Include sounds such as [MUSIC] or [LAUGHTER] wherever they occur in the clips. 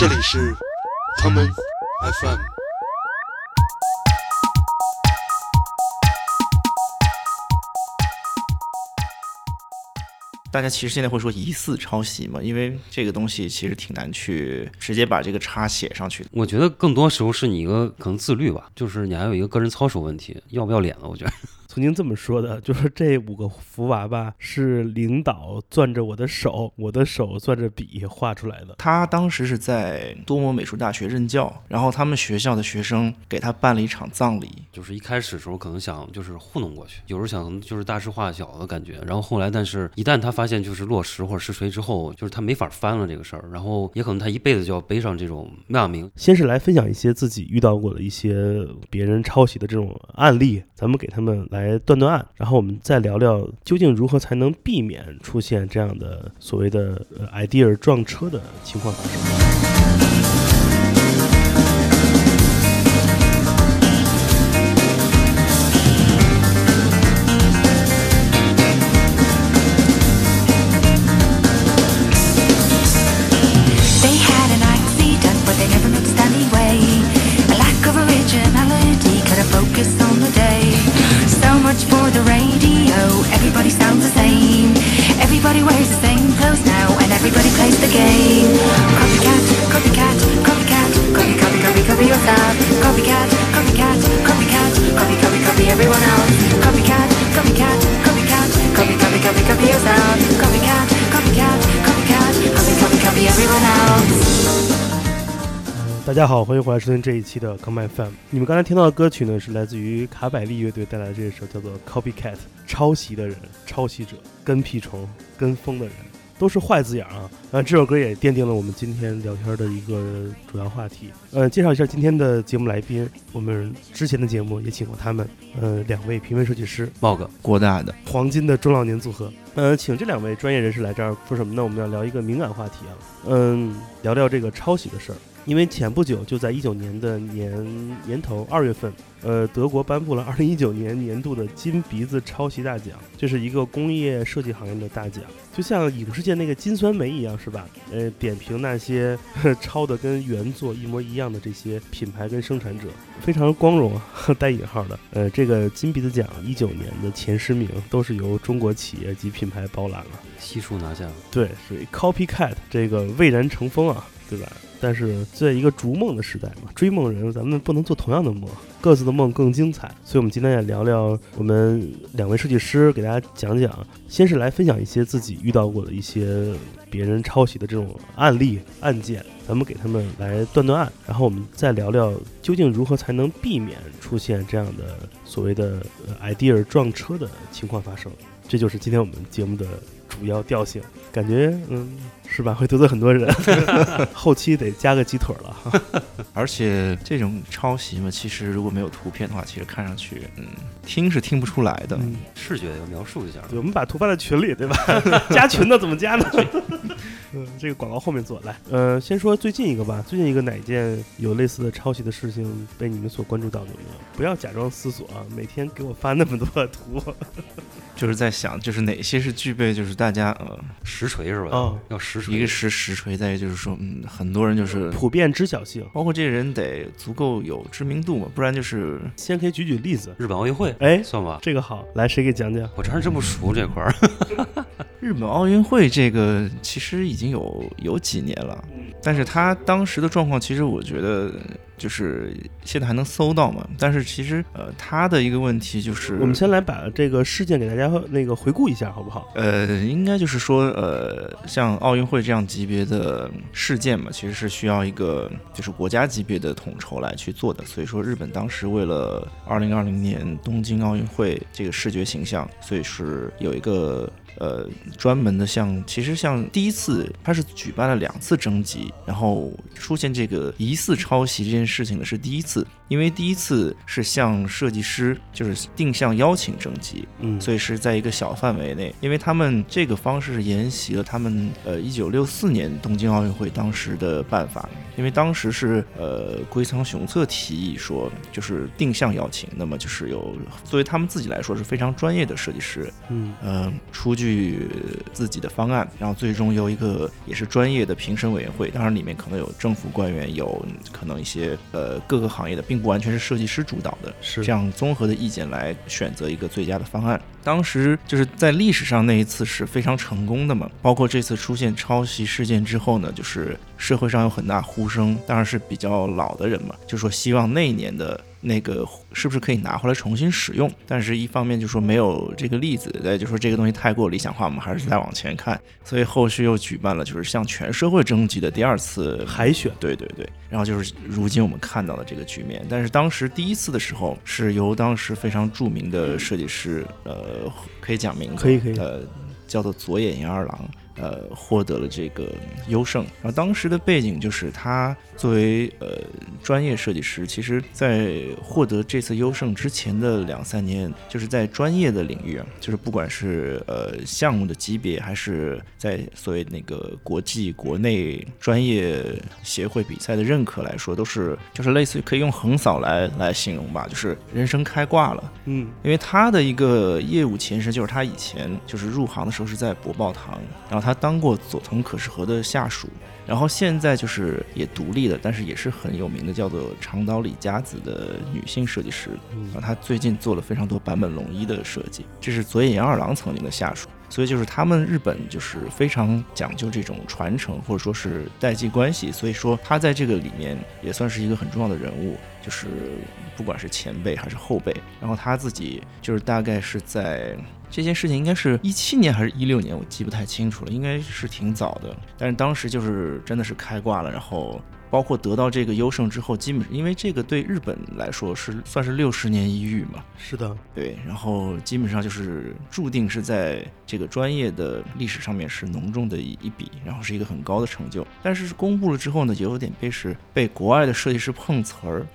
这里是 common FM。大家其实现在会说疑似抄袭嘛，因为这个东西其实挺难去直接把这个叉写上去的。我觉得更多时候是你一个可能自律吧，就是你还有一个个人操守问题，要不要脸了？我觉得。曾经这么说的，就是这五个福娃娃是领导攥着我的手，我的手攥着笔画出来的。他当时是在多摩美术大学任教，然后他们学校的学生给他办了一场葬礼。就是一开始的时候可能想就是糊弄过去，有时候想就是大事化小的感觉，然后后来但是一旦他发现就是落实或者是谁之后，就是他没法翻了这个事儿，然后也可能他一辈子就要背上这种骂名。先是来分享一些自己遇到过的一些别人抄袭的这种案例，咱们给他们来断断案。然后我们再聊聊究竟如何才能避免出现这样的所谓的 idea 撞车的情况发生。大家好，欢迎回来收听这一期的 Come FM。你们刚才听到的歌曲呢，是来自于卡百利乐队带来的这首叫做《Copycat》，抄袭的人、抄袭者、跟屁虫、跟风的人，都是坏字眼啊。呃，这首歌也奠定了我们今天聊天的一个主要话题。呃，介绍一下今天的节目来宾，我们之前的节目也请过他们，呃，两位平面设计师，茂哥，郭大的黄金的中老年组合。呃，请这两位专业人士来这儿说什么呢？我们要聊一个敏感话题啊，嗯，聊聊这个抄袭的事儿。因为前不久就在一九年的年年头二月份，呃，德国颁布了二零一九年年度的金鼻子抄袭大奖，这是一个工业设计行业的大奖，就像影视界那个金酸梅一样，是吧？呃，点评那些抄的跟原作一模一样的这些品牌跟生产者，非常光荣啊，[LAUGHS] 带引号的。呃，这个金鼻子奖一九年的前十名都是由中国企业及品牌包揽了，悉数拿下。对，属于 copycat 这个蔚然成风啊，对吧？但是在一个逐梦的时代嘛，追梦人咱们不能做同样的梦，各自的梦更精彩。所以，我们今天也聊聊我们两位设计师给大家讲讲，先是来分享一些自己遇到过的一些别人抄袭的这种案例案件，咱们给他们来断断案，然后我们再聊聊究竟如何才能避免出现这样的所谓的呃 idea 撞车的情况发生。这就是今天我们节目的主要调性，感觉嗯是吧？会得罪很多人，[LAUGHS] 后期得加个鸡腿了哈。[LAUGHS] 而且这种抄袭嘛，其实如果没有图片的话，其实看上去，嗯，听是听不出来的。嗯视觉要描述一下。对，我们把图发在群里，对吧？[LAUGHS] 加群的怎么加呢？嗯，这个广告后面做来。呃，先说最近一个吧，最近一个哪件有类似的抄袭的事情被你们所关注到的有没有？不要假装思索啊，每天给我发那么多图。就是在想，就是哪些是具备，就是大家呃，实锤是吧？哦要实锤。一个实实锤，再一个就是说，嗯，很多人就是，普遍知晓性，包括这个人得足够有知名度嘛，不然就是先可以举举例子。日本奥运会，哎，算吧。这个好，来谁给讲讲？我这还真不熟这块儿。[LAUGHS] 日本奥运会这个其实已经有有几年了，但是他当时的状况，其实我觉得就是现在还能搜到嘛。但是其实呃，他的一个问题就是，我们先来把这个事件给大家那个回顾一下，好不好？呃，应该就是说呃，像奥运会这样级别的事件嘛，其实是需要一个就是国家级别的统筹来去做的。所以说，日本当时为了2020年东京奥运会这个视觉形象，所以是有一个。呃，专门的像，其实像第一次，它是举办了两次征集，然后出现这个疑似抄袭这件事情的是第一次，因为第一次是向设计师就是定向邀请征集，嗯，所以是在一个小范围内，因为他们这个方式是沿袭了他们呃一九六四年东京奥运会当时的办法，因为当时是呃龟仓雄策提议说就是定向邀请，那么就是有作为他们自己来说是非常专业的设计师，嗯。呃出具自己的方案，然后最终由一个也是专业的评审委员会，当然里面可能有政府官员，有可能一些呃各个行业的，并不完全是设计师主导的，是这样综合的意见来选择一个最佳的方案。当时就是在历史上那一次是非常成功的嘛，包括这次出现抄袭事件之后呢，就是社会上有很大呼声，当然是比较老的人嘛，就说希望那一年的那个是不是可以拿回来重新使用，但是一方面就说没有这个例子，再就说这个东西太过理想化，我们还是再往前看，所以后续又举办了就是向全社会征集的第二次 [LAUGHS] 海选，对对对，然后就是如今我们看到的这个局面。但是当时第一次的时候，是由当时非常著名的设计师，呃，可以讲名字，可以可以呃，叫做佐野银二郎。呃，获得了这个优胜。然后当时的背景就是他作为呃专业设计师，其实在获得这次优胜之前的两三年，就是在专业的领域啊，就是不管是呃项目的级别，还是在所谓那个国际、国内专业协会比赛的认可来说，都是就是类似于可以用横扫来来形容吧，就是人生开挂了。嗯因为他的一个业务前身就是他以前就是入行的时候是在博报堂，然后他当过佐藤可士和的下属，然后现在就是也独立的，但是也是很有名的，叫做长岛里佳子的女性设计师。然后他最近做了非常多版本龙一的设计，这是佐野洋二郎曾经的下属。所以就是他们日本就是非常讲究这种传承或者说是代际关系，所以说他在这个里面也算是一个很重要的人物，就是不管是前辈还是后辈，然后他自己就是大概是在这件事情应该是一七年还是一六年，我记不太清楚了，应该是挺早的，但是当时就是真的是开挂了，然后。包括得到这个优胜之后，基本因为这个对日本来说是算是六十年一遇嘛，是的，对，然后基本上就是注定是在这个专业的历史上面是浓重的一一笔，然后是一个很高的成就。但是公布了之后呢，也有点被是被国外的设计师碰瓷儿。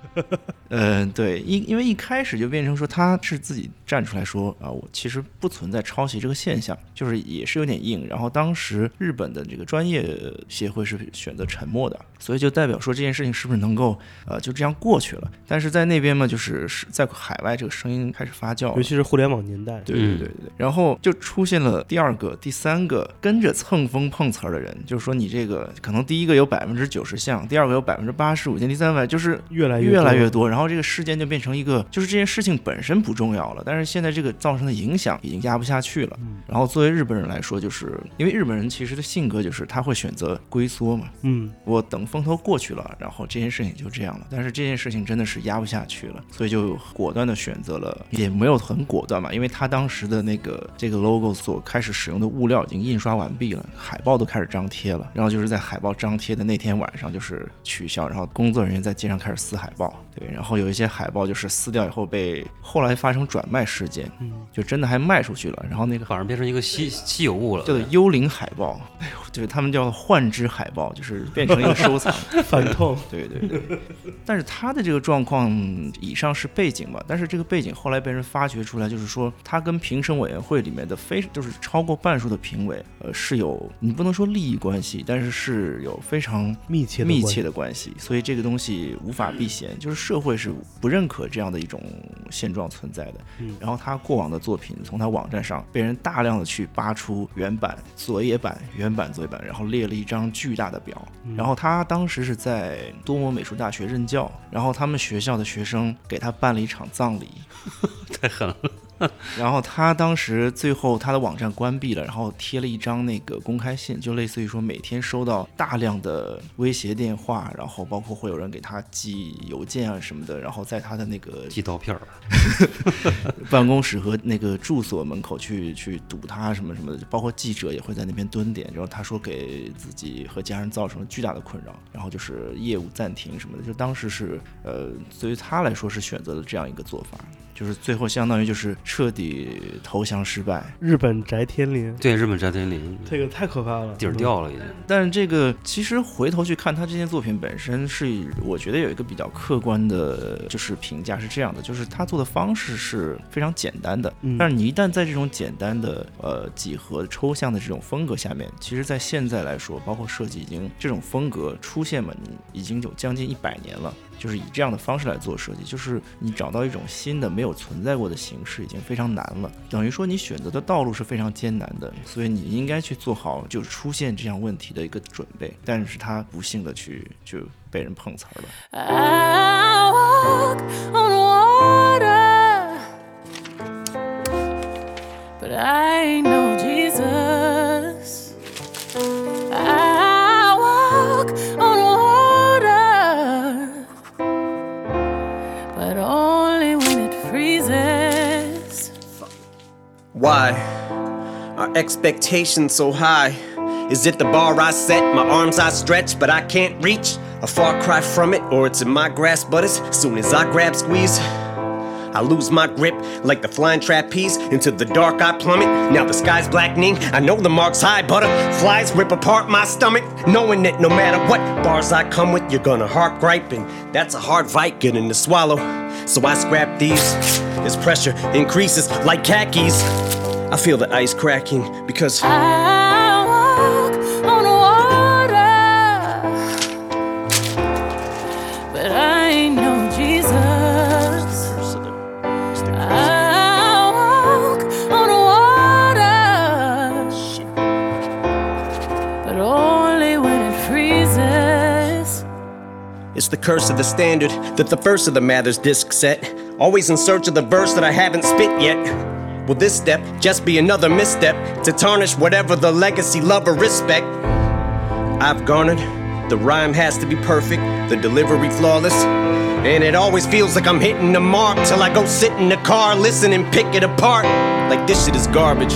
嗯、[LAUGHS] 对，因因为一开始就变成说他是自己站出来说啊，我其实不存在抄袭这个现象，就是也是有点硬。然后当时日本的这个专业协会是选择沉默的，所以就代表说这件事情是不是能够呃就这样过去了？但是在那边嘛，就是是在海外这个声音开始发酵，尤其是互联网年代，对对对对。对，然后就出现了第二个、第三个跟着蹭风碰瓷儿的人，就是说你这个可能第一个有百分之九十像，第二个有百分之八十五像，第三个就是越来越越来越多，然后这个事件就变成一个，就是这件事情本身不重要了，但是现在这个造成的影响已经压不下去了。然后作为日本人来说，就是因为日本人其实的性格就是他会选择龟缩嘛，嗯，我等风头过去了，然后这件事情就这样了。但是这件事情真的是压不下去了，所以就果断的选择了，也没有很果断吧，因为他当时的那个这个 logo 所开始使用的物料已经印刷完毕了，海报都开始张贴了。然后就是在海报张贴的那天晚上就是取消，然后工作人员在街上开始撕海报，对，然后有一些海报就是撕掉以后被后来发生转卖事件，嗯就真的还卖出去了。然后那个反而变成一个稀稀有物了。叫做幽灵海报，[LAUGHS] 哎呦，对他们叫幻之海报，就是变成一个收藏。[LAUGHS] 反痛，[LAUGHS] 对对对，但是他的这个状况，以上是背景吧，但是这个背景后来被人发掘出来，就是说他跟评审委员会里面的非就是超过半数的评委，呃，是有你不能说利益关系，但是是有非常密切的密切的关系，所以这个东西无法避嫌，就是社会是不认可这样的一种现状存在的。嗯。然后他过往的作品从他网站上被人大量的去扒出原版、佐野版、原版、佐野版，然后列了一张巨大的表。然后他当时是在多摩美术大学任教，然后他们学校的学生给他办了一场葬礼，[LAUGHS] 太狠了。[LAUGHS] 然后他当时最后他的网站关闭了，然后贴了一张那个公开信，就类似于说每天收到大量的威胁电话，然后包括会有人给他寄邮件啊什么的，然后在他的那个寄刀片儿，[LAUGHS] [LAUGHS] 办公室和那个住所门口去去堵他什么什么的，包括记者也会在那边蹲点。然后他说给自己和家人造成了巨大的困扰，然后就是业务暂停什么的。就当时是呃，对于他来说是选择了这样一个做法，就是最后相当于就是彻底投降失败。日本翟天临，对，日本翟天临这个太可怕了，底儿掉了已经。但是这个其实回头去看他这件作品本身是，我觉得有一个比较客观的，就是评价是这样的，就是他做的方式是非常简单的，嗯但是你一旦在这种简单的呃几何抽象的这种风格下面，其实在现在来说，包括设计已经这种风格出现嘛，你已经有将近一百年了。就是以这样的方式来做设计，就是你找到一种新的没有存在过的形式，已经非常难了。等于说你选择的道路是非常艰难的，所以你应该去做好就是出现这样问题的一个准备。但是他不幸的去就被人碰瓷儿了。Only when it freezes. Why are expectations so high? Is it the bar I set, my arms I stretch, but I can't reach? A far cry from it, or it's in my grasp, but as soon as I grab squeeze, I lose my grip like the flying trapeze. Into the dark I plummet. Now the sky's blackening. I know the mark's high. Butterflies rip apart my stomach. Knowing that no matter what bars I come with, you're gonna heart gripe. And that's a hard fight getting to swallow. So I scrap these. As pressure increases like khakis, I feel the ice cracking because. I the curse of the standard that the first of the Mathers disc set. Always in search of the verse that I haven't spit yet. Will this step just be another misstep to tarnish whatever the legacy, love, or respect I've garnered? The rhyme has to be perfect, the delivery flawless. And it always feels like I'm hitting the mark till I go sit in the car, listen and pick it apart. Like this shit is garbage.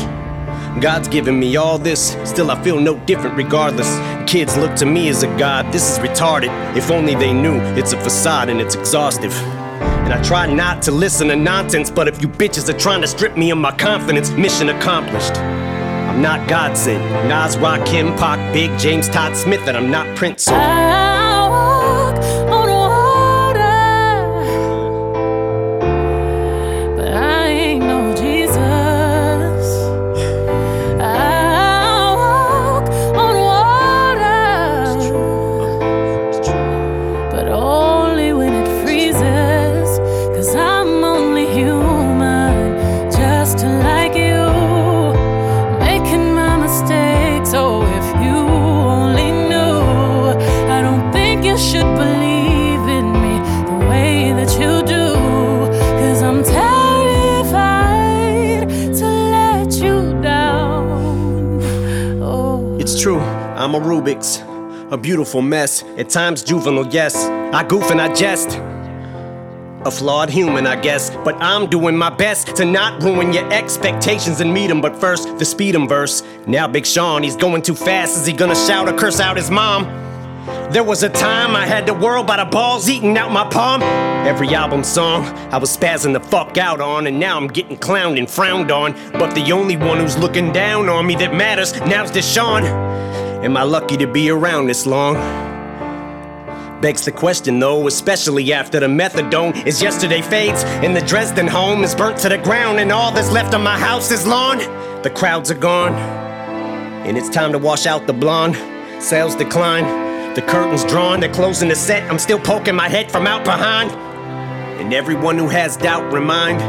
God's given me all this, still I feel no different regardless. Kids look to me as a god, this is retarded. If only they knew it's a facade and it's exhaustive. And I try not to listen to nonsense, but if you bitches are trying to strip me of my confidence, mission accomplished. I'm not God sent. Nas, Rakim, Pac, Big, James, Todd Smith, and I'm not Prince. So I'm a Rubik's, a beautiful mess. At times juvenile, yes. I goof and I jest. A flawed human, I guess, but I'm doing my best to not ruin your expectations and meet meet 'em. But first, the speed verse. Now, Big Sean, he's going too fast. Is he gonna shout or curse out his mom? There was a time I had the world by the balls eating out my palm. Every album song I was spazzing the fuck out on, and now I'm getting clowned and frowned on. But the only one who's looking down on me that matters now's Deshaun. Am I lucky to be around this long? Begs the question though, especially after the methadone is yesterday fades and the Dresden home is burnt to the ground and all that's left of my house is lawn. The crowds are gone and it's time to wash out the blonde. Sales decline, the curtains drawn, they're closing the set. I'm still poking my head from out behind. And everyone who has doubt, remind.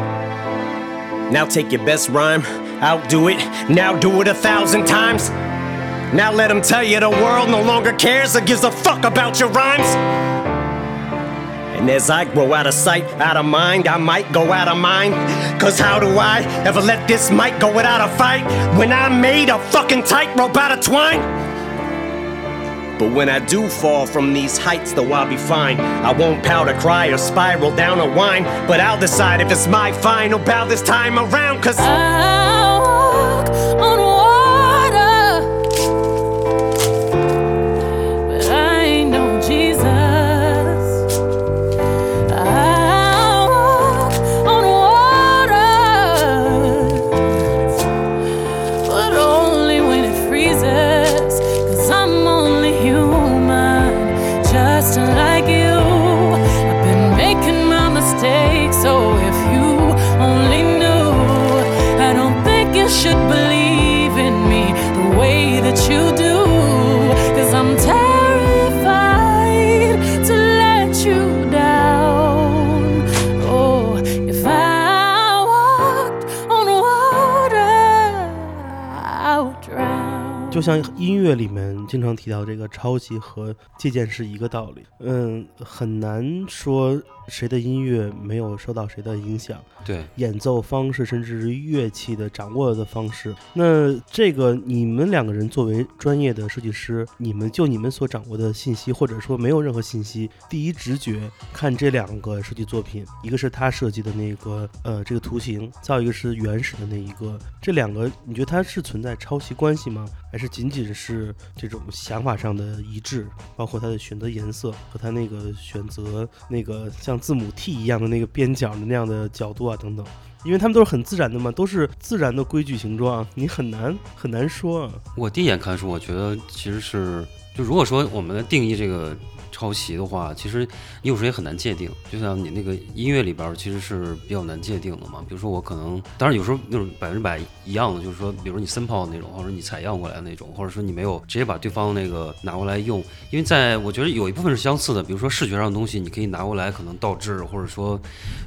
Now take your best rhyme, outdo it, now do it a thousand times. Now let them tell you the world no longer cares or gives a fuck about your rhymes. And as I grow out of sight, out of mind, I might go out of mind. Cause how do I ever let this mic go without a fight when I made a fucking tightrope out of twine? But when I do fall from these heights, though I'll be fine. I won't powder cry or spiral down a whine, but I'll decide if it's my final bow this time around. Cause I walk on 就像音乐里面经常提到这个抄袭和借鉴是一个道理。嗯，很难说谁的音乐没有受到谁的影响。对，演奏方式，甚至是乐器的掌握的方式。那这个你们两个人作为专业的设计师，你们就你们所掌握的信息，或者说没有任何信息，第一直觉看这两个设计作品，一个是他设计的那个呃这个图形，再有一个是原始的那一个，这两个你觉得它是存在抄袭关系吗？还是仅仅是这种想法上的一致？包括他的选择颜色和他那个选择那个像字母 T 一样的那个边角的那样的角度啊等等，因为他们都是很自然的嘛，都是自然的规矩形状，你很难很难说啊。我第一眼看书，我觉得其实是，就如果说我们的定义这个抄袭的话，其实你有时候也很难界定。就像你那个音乐里边，其实是比较难界定的嘛。比如说我可能，当然有时候那种百分之百一样的，就是说，比如你森炮那种，或者你采样过来的那种，或者说你没有直接把对方那个拿过来用，因为在我觉得有一部分是相似的，比如说视觉上的东西，你可以拿过来可能倒置，或者说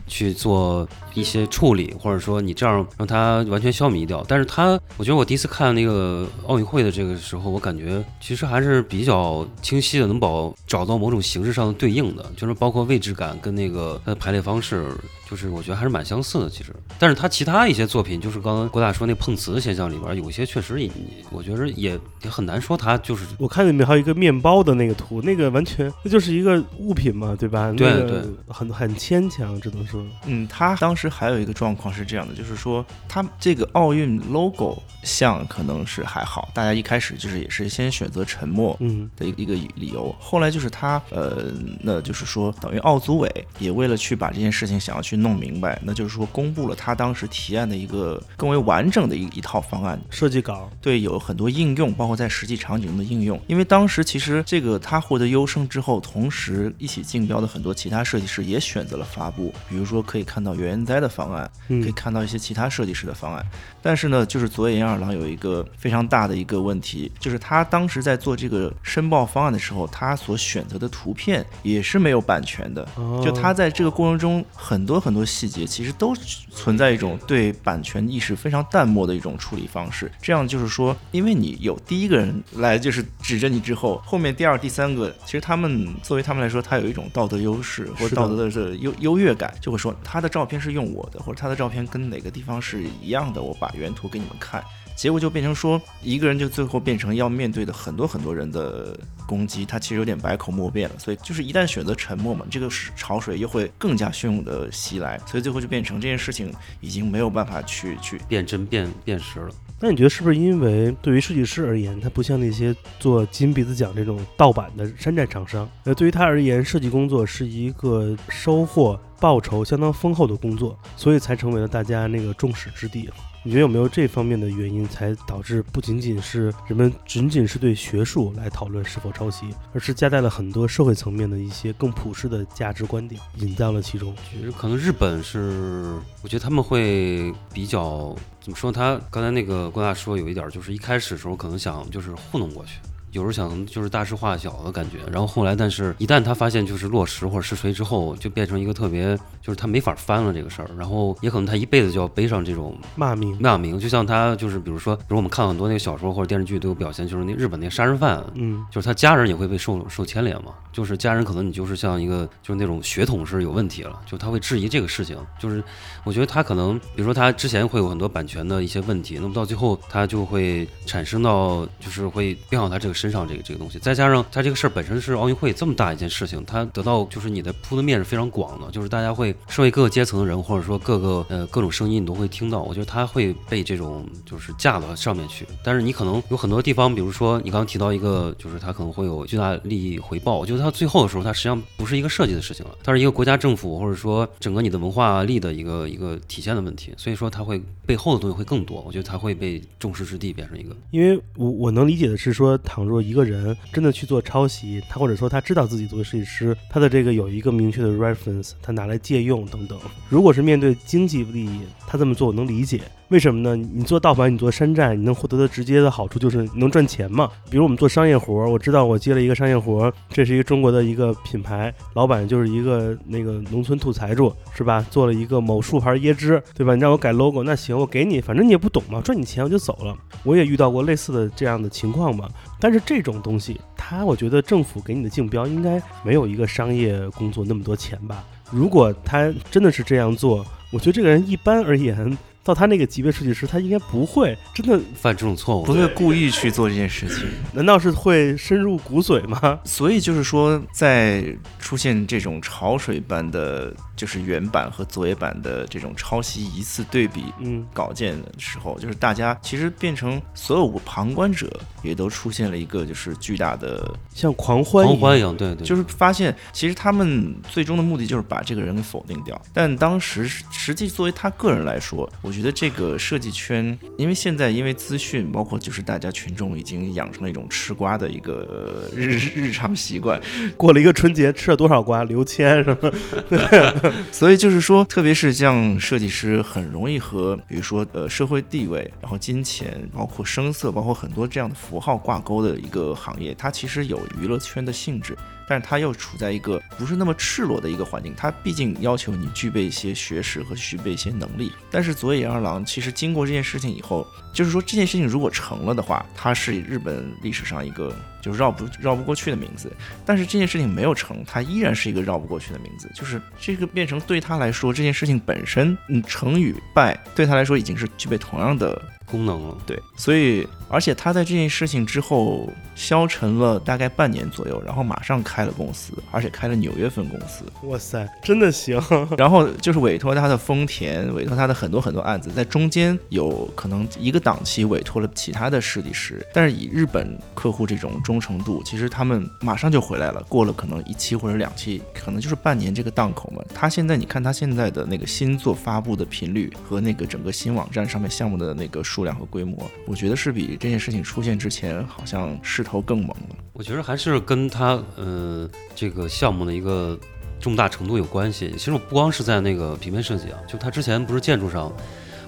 去做一些处理，或者说你这样让它完全消弭掉。但是它，我觉得我第一次看那个奥运会的这个时候，我感觉其实还是比较清晰的，能保找到某种形式上的对应的，就是包括位置感跟那个它的排列方式，就是我觉得还是蛮相似的。其实，但是他其他一些作品，就是刚刚郭大说那碰瓷的现象里边，有些确实也，我觉得也也很难说他就是我看里面还有一个面包的那个图，那个完全那就是一个物品嘛，对吧？对那个对很很牵强，只能说。嗯，他当时还有一个状况是这样的，就是说他这个奥运 logo 像可能是还好，大家一开始就是也是先选择沉默嗯的一个一个理由，后来就是他呃，那就是说等于奥组委也为了去把这件事情想要去弄明白，那就是说公布了他当时提案的一个更为完整的一一套方案，设计稿，对，有很多应用，包括在实际场景中的应用。因为当时其实这个他获得优胜之后，同时一起竞标的很多其他设计师也选择了发布，比如说可以看到原哉的方案，可以嗯看到一些其他设计师的方案。但是呢，就是佐野研二郎有一个非常大的一个问题，就是他当时在做这个申报方案的时候，他所选择的图片也是没有版权的。哦就他在这个过程中，很多很多细节其实都存在一种对版权意识非常淡漠的一种处理方式。这样就是说，因为你有第一个人来就是指着你之后，后面第二、第三个，其实他们作为他们来说，他有一种道德优势或者道德的这优优越感，就会说他的照片是用我的，或者他的照片跟哪个地方是一样的，我把原图给你们看。结果就变成说，一个人就最后变成要面对的很多很多人的攻击，他其实有点百口莫辩了。所以就是一旦选择沉默嘛，这个潮水又会更加汹涌的袭来，所以最后就变成这件事情已经没有办法去去辨真辨辨实了。[LAUGHS] 那你觉得是不是因为对于设计师而言，他不像那些做金鼻子奖这种盗版的山寨厂商，呃，对于他而言，设计工作是一个收获报酬相当丰厚的工作，所以才成为了大家那个众矢之的。你觉得有没有这方面的原因，才导致不仅仅是人们仅仅是对学术来讨论是否抄袭，而是夹带了很多社会层面的一些更普世的价值观点引到了其中？觉得可能日本是，我觉得他们会比较怎么说？他刚才那个郭大说有一点，就是一开始的时候可能想就是糊弄过去。有时候想就是大事化小的感觉，然后后来，但是一旦他发现就是落实或者是谁之后，就变成一个特别，就是他没法翻了这个事儿，然后也可能他一辈子就要背上这种骂名，骂名，就像他就是比如说，比如我们看很多那个小说或者电视剧都有表现，就是那日本那个杀人犯，嗯，就是他家人也会被受受牵连嘛，就是家人可能你就是像一个就是那种血统是有问题了，就他会质疑这个事情，就是我觉得他可能比如说他之前会有很多版权的一些问题，那么到最后他就会产生到就是会变到他这个身上这个这个东西，再加上他这个事儿本身是奥运会这么大一件事情，他得到就是你的铺的面是非常广的，就是大家会社会各个阶层的人或者说各个呃各种声音你都会听到，我觉得他会被这种就是架到上面去，但是你可能有很多地方，比如说你刚刚提到一个，就是他可能会有巨大利益回报，我觉得他最后的时候，它实际上不是一个设计的事情了，它是一个国家政府或者说整个你的文化力的一个一个体现的问题，所以说它会背后的东西会更多，我觉得它会被众矢之的变成一个。因为我我能理解的是说，倘若说一个人真的去做抄袭，他或者说他知道自己作为设计师，他的这个有一个明确的 reference，他拿来借用等等。如果是面对经济利益，他这么做我能理解。为什么呢？你做盗版，你做山寨，你能获得的直接的好处就是能赚钱嘛。比如我们做商业活儿，我知道我接了一个商业活儿，这是一个中国的一个品牌，老板就是一个那个农村土财主，是吧？做了一个某树牌椰汁，对吧？你让我改 logo，那行，我给你，反正你也不懂嘛，赚你钱我就走了。我也遇到过类似的这样的情况嘛。但是这种东西，它我觉得政府给你的竞标应该没有一个商业工作那么多钱吧？如果他真的是这样做，我觉得这个人一般而言，到他那个级别设计师，他应该不会真的，犯这种错误不会故意去做这件事情。难道是会深入骨髓吗？所以就是说，在出现这种潮水般的就是原版和作业版的这种抄袭一次对比嗯，稿件的时候，就是大家其实变成所有旁观者也都出现了一个就是巨大的，像狂欢一样，狂欢一样，对对，就是发现其实他们最终的目的就是把这个人给否定掉。但当时实际作为他个人来说，我觉得这个设计圈，因为现在因为资讯，包括就是大家群众已经养成了一种吃瓜的一个呃日日常习惯，过了一个春节吃了多少瓜，刘谦什么，[LAUGHS] [LAUGHS] 所以就是说，特别是像设计师，很容易和比如说呃社会地位，然后金钱，包括声色，包括很多这样的符号挂钩的一个行业，它其实有娱乐圈的性质，但是它又处在一个不是那么赤裸的一个环境，它毕竟要求你具备一些学识和具备一些能力。但是佐野二郎其实经过这件事情以后，就是说这件事情如果成了的话，它是日本历史上一个就是绕不绕不过去的名字。但是这件事情没有成，它依然是一个绕不过去的名字，就是这个变成对他来说，这件事情本身，嗯，成与败对他来说已经是具备同样的功能了。对，所以而且他在这件事情之后消沉了大概半年左右，然后马上开了公司，而且开了纽约分公司，哇塞，真的行，[LAUGHS] 然后就是委托他的丰田，委托他的很多很多案子，在中间有可能一个档期委托了其他的设计师，但是以日本客户这种忠诚度，其实他们马上就回来了，过了可能一期或者两期，可能就是半年这个档口嘛。他现在你看他现在的那个新作发布的频率和那个整个新网站上面项目的那个数量和规模，我觉得是比这件事情出现之前好像势头更猛了。我觉得还是跟他呃这个项目的一个重大程度有关系。其实我不光是在那个平面设计啊，就他之前不是建筑上，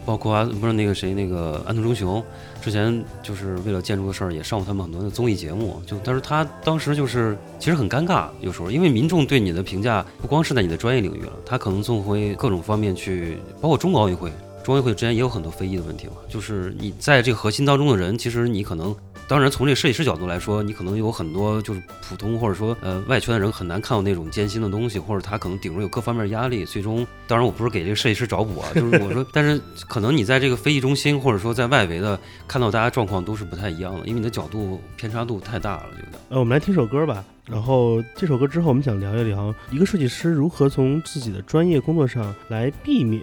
包括啊不是那个谁那个安藤忠雄，之前就是为了建筑的事儿也上过他们很多的综艺节目。就但是他当时就是其实很尴尬，有时候因为民众对你的评价不光是在你的专业领域了，他可能总会各种方面去，包括中国奥运会。中奥运会之间也有很多非议的问题嘛，就是你在这个核心当中的人，其实你可能，当然从这个设计师角度来说，你可能有很多就是普通或者说呃外圈的人很难看到那种艰辛的东西，或者他可能顶着有各方面压力，最终，当然我不是给这个设计师找补啊，就是我说，[LAUGHS] 但是可能你在这个非议中心或者说在外围的看到大家状况都是不太一样的，因为你的角度偏差度太大了，觉得。呃，我们来听首歌吧。然后这首歌之后，我们想聊一聊一个设计师如何从自己的专业工作上来避免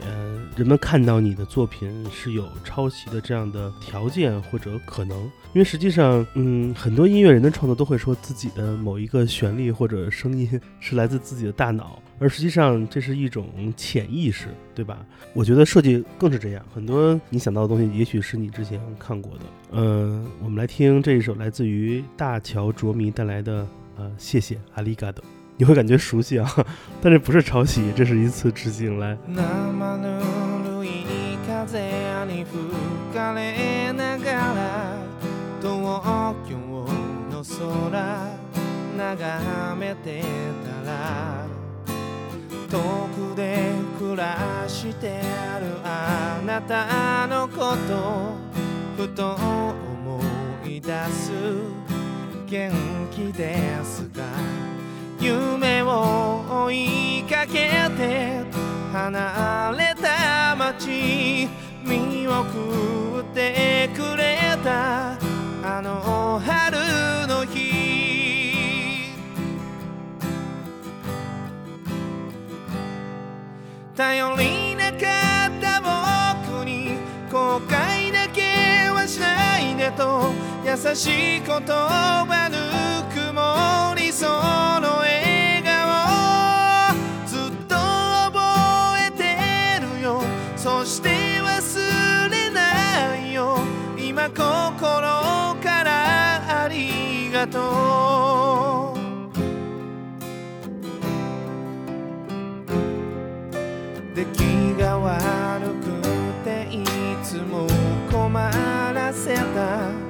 人们看到你的作品是有抄袭的这样的条件或者可能。因为实际上，嗯，很多音乐人的创作都会说自己的某一个旋律或者声音是来自自己的大脑，而实际上这是一种潜意识，对吧？我觉得设计更是这样，很多你想到的东西，也许是你之前看过的。嗯，我们来听这一首来自于大乔卓弥带来的。呃，谢谢阿里嘎多，你会感觉熟悉啊，[LAUGHS] 但是不是抄袭，这是一次致敬。来，生ぬるい風に吹かれながら東京の空眺めてたら遠くで暮らしてあるあなたのことふと思い出す 元気ですか。夢を追いかけて離れた街見送ってくれた。あの春の日。頼りなかった僕に後悔だけはしないでと。優しい言葉ぬくもりその笑顔ずっと覚えてるよ。そして忘れないよ。今心からありがとう。出来が悪くていつも困らせた。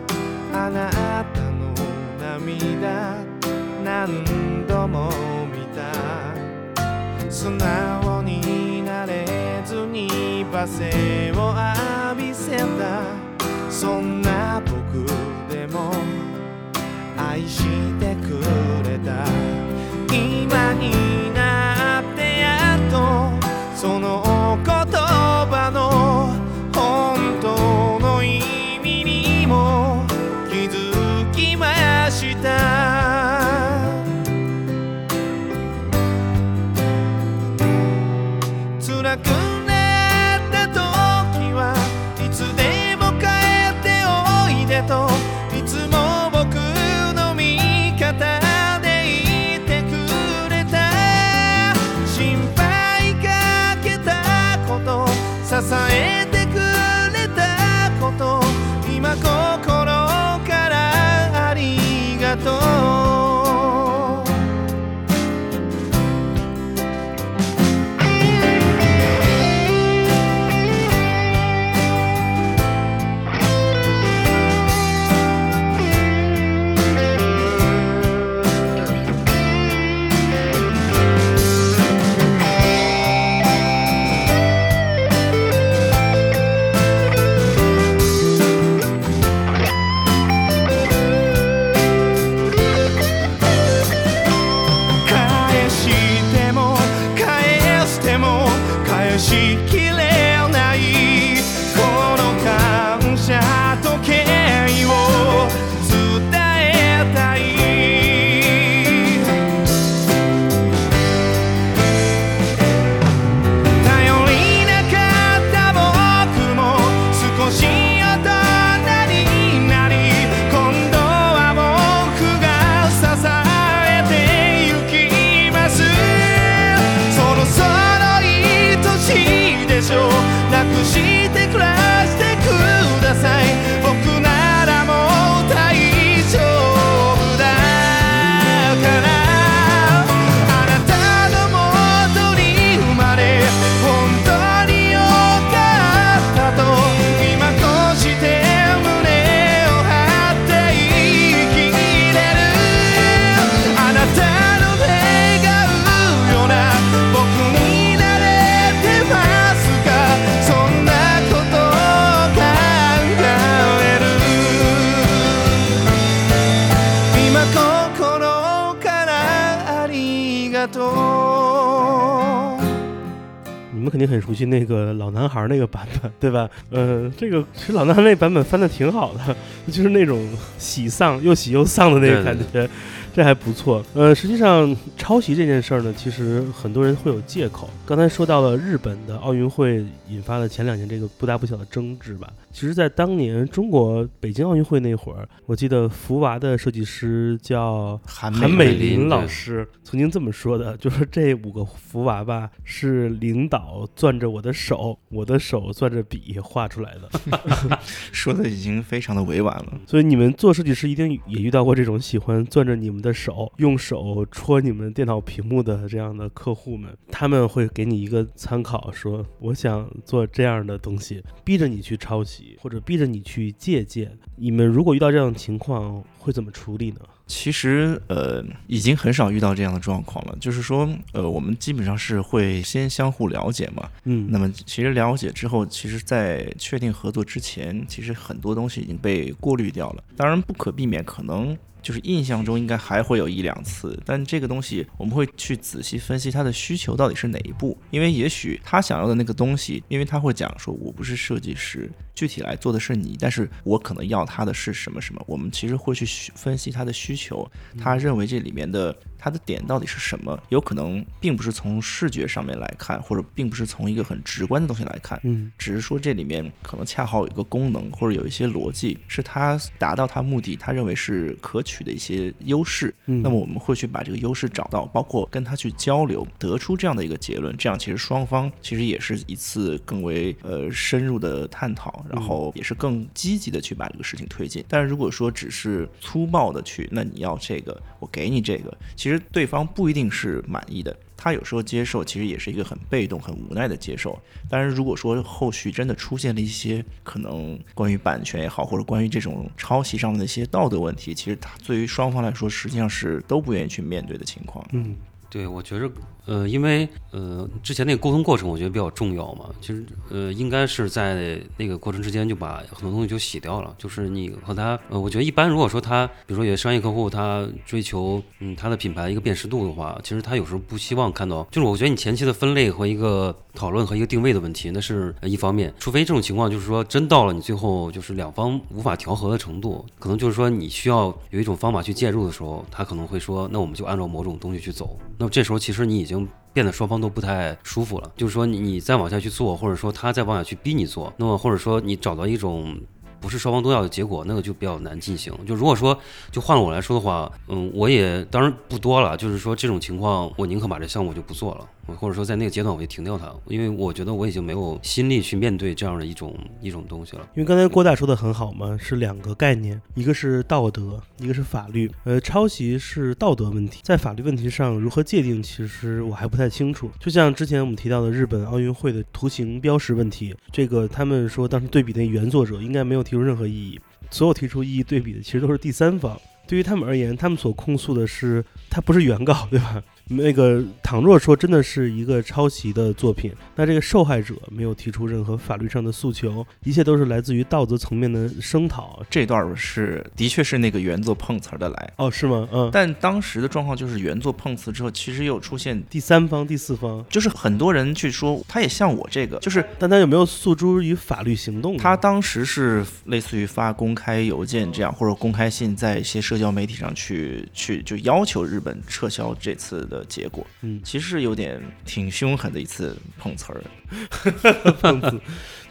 あなたの涙何度も見た。素直になれずに罵声を浴びせた。そんな孩那个版本，对吧？呃，这个其实老衲那版本翻的挺好的，就是那种喜丧又喜又丧的那个对对感觉，这还不错。呃，实际上抄袭这件事儿呢，其实很多人会有借口。刚才说到了日本的奥运会引发了前两年这个不大不小的争执吧。其实，在当年中国北京奥运会那会儿，我记得福娃的设计师叫韩韩美林老师曾经这么说的，[LAUGHS] 就说这五个福娃吧是领导攥着我的手，我的手攥着笔画出来的。[LAUGHS] 说的已经非常的委婉了。所以你们做设计师一定也遇到过这种喜欢攥着你们的手，用手戳你们电脑屏幕的这样的客户们，他们会给你一个参考，说我想做这样的东西，逼着你去抄袭，或者逼着你去借鉴。你们如果遇到这样的情况，会怎么处理呢？其实呃，已经很少遇到这样的状况了。就是说，呃，我们基本上是会先相互了解嘛。嗯，那么其实了解之后，其实在确定合作之前，其实很多东西已经被过滤掉了。当然不可避免，可能就是印象中应该还会有一两次，但这个东西我们会去仔细分析他的需求到底是哪一步，因为也许他想要的那个东西，因为他会讲说我不是设计师，具体来做的是你，但是我可能要他的是什么什么，我们其实会去分析他的需求，他认为这里面的他的点到底是什么，有可能并不是从视觉上面来看，或者并不是从一个很直观的东西来看，嗯只是说这里面可能恰好有一个功能或者有一些逻辑是他达到他目的，他认为是可取的一些优势。嗯那么我们会去把这个优势找到，包括跟他去交流，得出这样的一个结论。这样其实双方其实也是一次更为呃深入的探讨，然后也是更积极的去把这个事情推进。但是如果说只是粗暴的去，那你要这个，我给你这个，其实对方不一定是满意的。他有时候接受其实也是一个很被动、很无奈的接受。当然，如果说后续真的出现了一些可能关于版权也好，或者关于这种抄袭上面的一些道德问题，其实他对于双方来说实际上是都不愿意去面对的情况。嗯，对，我觉着，呃，因为呃，之前那个沟通过程，我觉得比较重要嘛。其实，呃，应该是在那个过程之间就把很多东西就洗掉了。就是你和他，呃，我觉得一般，如果说他，比如说有些商业客户，他追求，嗯，他的品牌一个辨识度的话，其实他有时候不希望看到，就是我觉得你前期的分类和一个讨论和一个定位的问题，那是一方面。除非这种情况就是说，真到了你最后就是两方无法调和的程度，可能就是说你需要有一种方法去介入的时候，他可能会说，那我们就按照某种东西去走。那么这时候其实你已经已经变得双方都不太舒服了，就是说你再往下去做，或者说他再往下去逼你做，那么或者说你找到一种。不是双方都要的结果，那个就比较难进行。就如果说，就换了我来说的话，嗯，我也当然不多了。就是说这种情况，我宁可把这项目就不做了，或者说在那个阶段我就停掉它，因为我觉得我已经没有心力去面对这样的一种一种东西了。因为刚才郭大说的很好嘛，是两个概念，一个是道德，一个是法律。呃，抄袭是道德问题，在法律问题上如何界定，其实我还不太清楚。就像之前我们提到的日本奥运会的图形标识问题，这个他们说当时对比那原作者应该没有提出任何异议，所有提出异议对比的其实都是第三方。对于他们而言，他们所控诉的是他不是原告，对吧？那个倘若说真的是一个抄袭的作品，那这个受害者没有提出任何法律上的诉求，一切都是来自于道德层面的声讨。这段儿是的确是那个原作碰瓷儿的来，哦，是吗？嗯，但当时的状况就是原作碰瓷之后，其实又出现，第三方、第四方，就是很多人去说他也像我这个，就是但他有没有诉诸于法律行动？他当时是类似于发公开邮件这样，或者公开信，在一些社交媒体上去去就要求日本撤销这次的结果。嗯其实是有点挺凶狠的一次碰瓷儿。[LAUGHS] 碰瓷。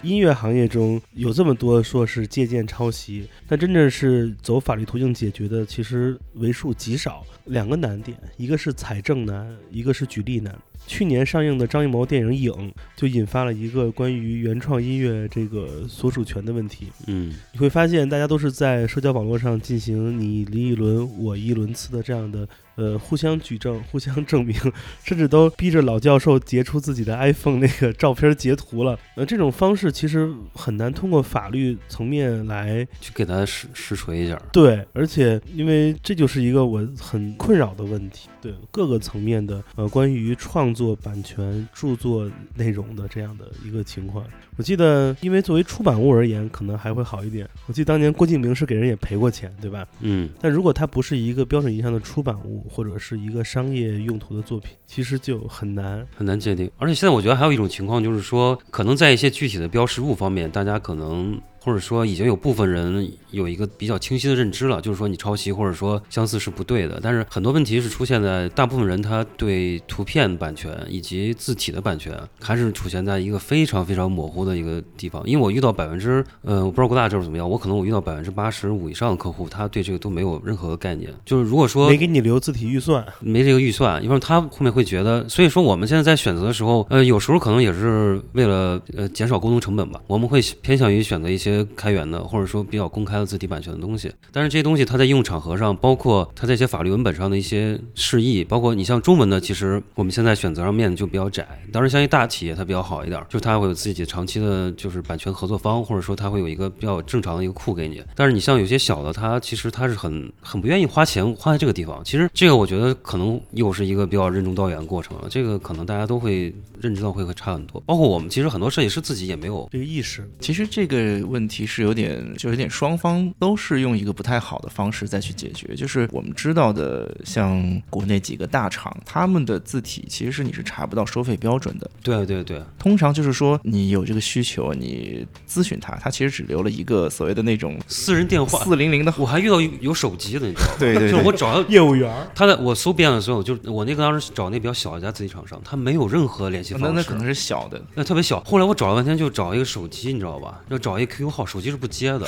音乐行业中有这么多说是借鉴抄袭，但真正是走法律途径解决的，其实为数极少。两个难点，一个是财政难，一个是举例难。去年上映的张艺谋电影《影》就引发了一个关于原创音乐这个所属权的问题。嗯，你会发现，大家都是在社交网络上进行你离一轮我一轮次的这样的呃互相举证、互相证明，[LAUGHS] 甚至都逼着老教授截出自己的 iPhone 那个照片截图了。呃，这种方式其实很难通过法律层面来去给他实实锤一下。对，而且因为这就是一个我很困扰的问题，对各个层面的呃关于创作版权、著作内容的这样的一个情况。我记得，因为作为出版物而言，可能还会好一点。我记得当年郭敬明是给人也赔过钱，对吧？嗯，但如果它不是一个标准意义上的出版物，或者是一个商业用途的作品，其实就很难。很难界定。而且现在我觉得还有一种情况，就是说，可能在一些具体的标识物方面，大家可能或者说已经有部分人有一个比较清晰的认知了，就是说你抄袭或者说相似是不对的。但是很多问题是出现在大部分人他对图片版权以及字体的版权还是出现在一个非常非常模糊的一个地方。因为我遇到百分之，呃，我不知道国大这是怎么样，我可能我遇到百分之八十五以上的客户，他对这个都没有任何的概念。就是如果说没给你留字体预算，没这个预算，因为他后面会觉得，所以说我们现在在选择的时候，呃，有时候可能也是为了呃减少沟通成本吧，我们会偏向于选择一些开源的或者说比较公开的字体版权的东西。但是这些东西它在应用场合上，包括它在一些法律文本上的一些释义，包括你像中文的，其实我们现在选择上面就比较窄。当然，像一大企业它比较好一点，就是它会有自己长期的，就是版权合作方，或者说它会有一个比较正常的一个库给你。但是你像有些小的，它其实它是很很不愿意花钱花在这个地方。其实这个我觉得可能又是一个比较任重道远的过程了。这个可能大家都会认知到会会差很多，包括我们其实很多设计师自己也没有这个意识。其实这个问题是有点，就有点双方都是用一个不太好的方式再去解决。就是我们知道的，像国内几个大厂，他们的字体其实是你是查不到收费标准的。对对对，通常就是说你有这个需求，你咨询他，他其实只留了一个所谓的那种私人电话，四零零的。我还遇到有有手机的，你知道吗？[LAUGHS] 对对对就是我找到业务员，他在我搜遍了所有，就是我那个当时找那比较小一家字体厂商，他没有任何联系方式，那那可能是小的，那特别小。后来我找了半天，就找一个手机，你知道吧？要找一个 QQ 号，手机是不接的。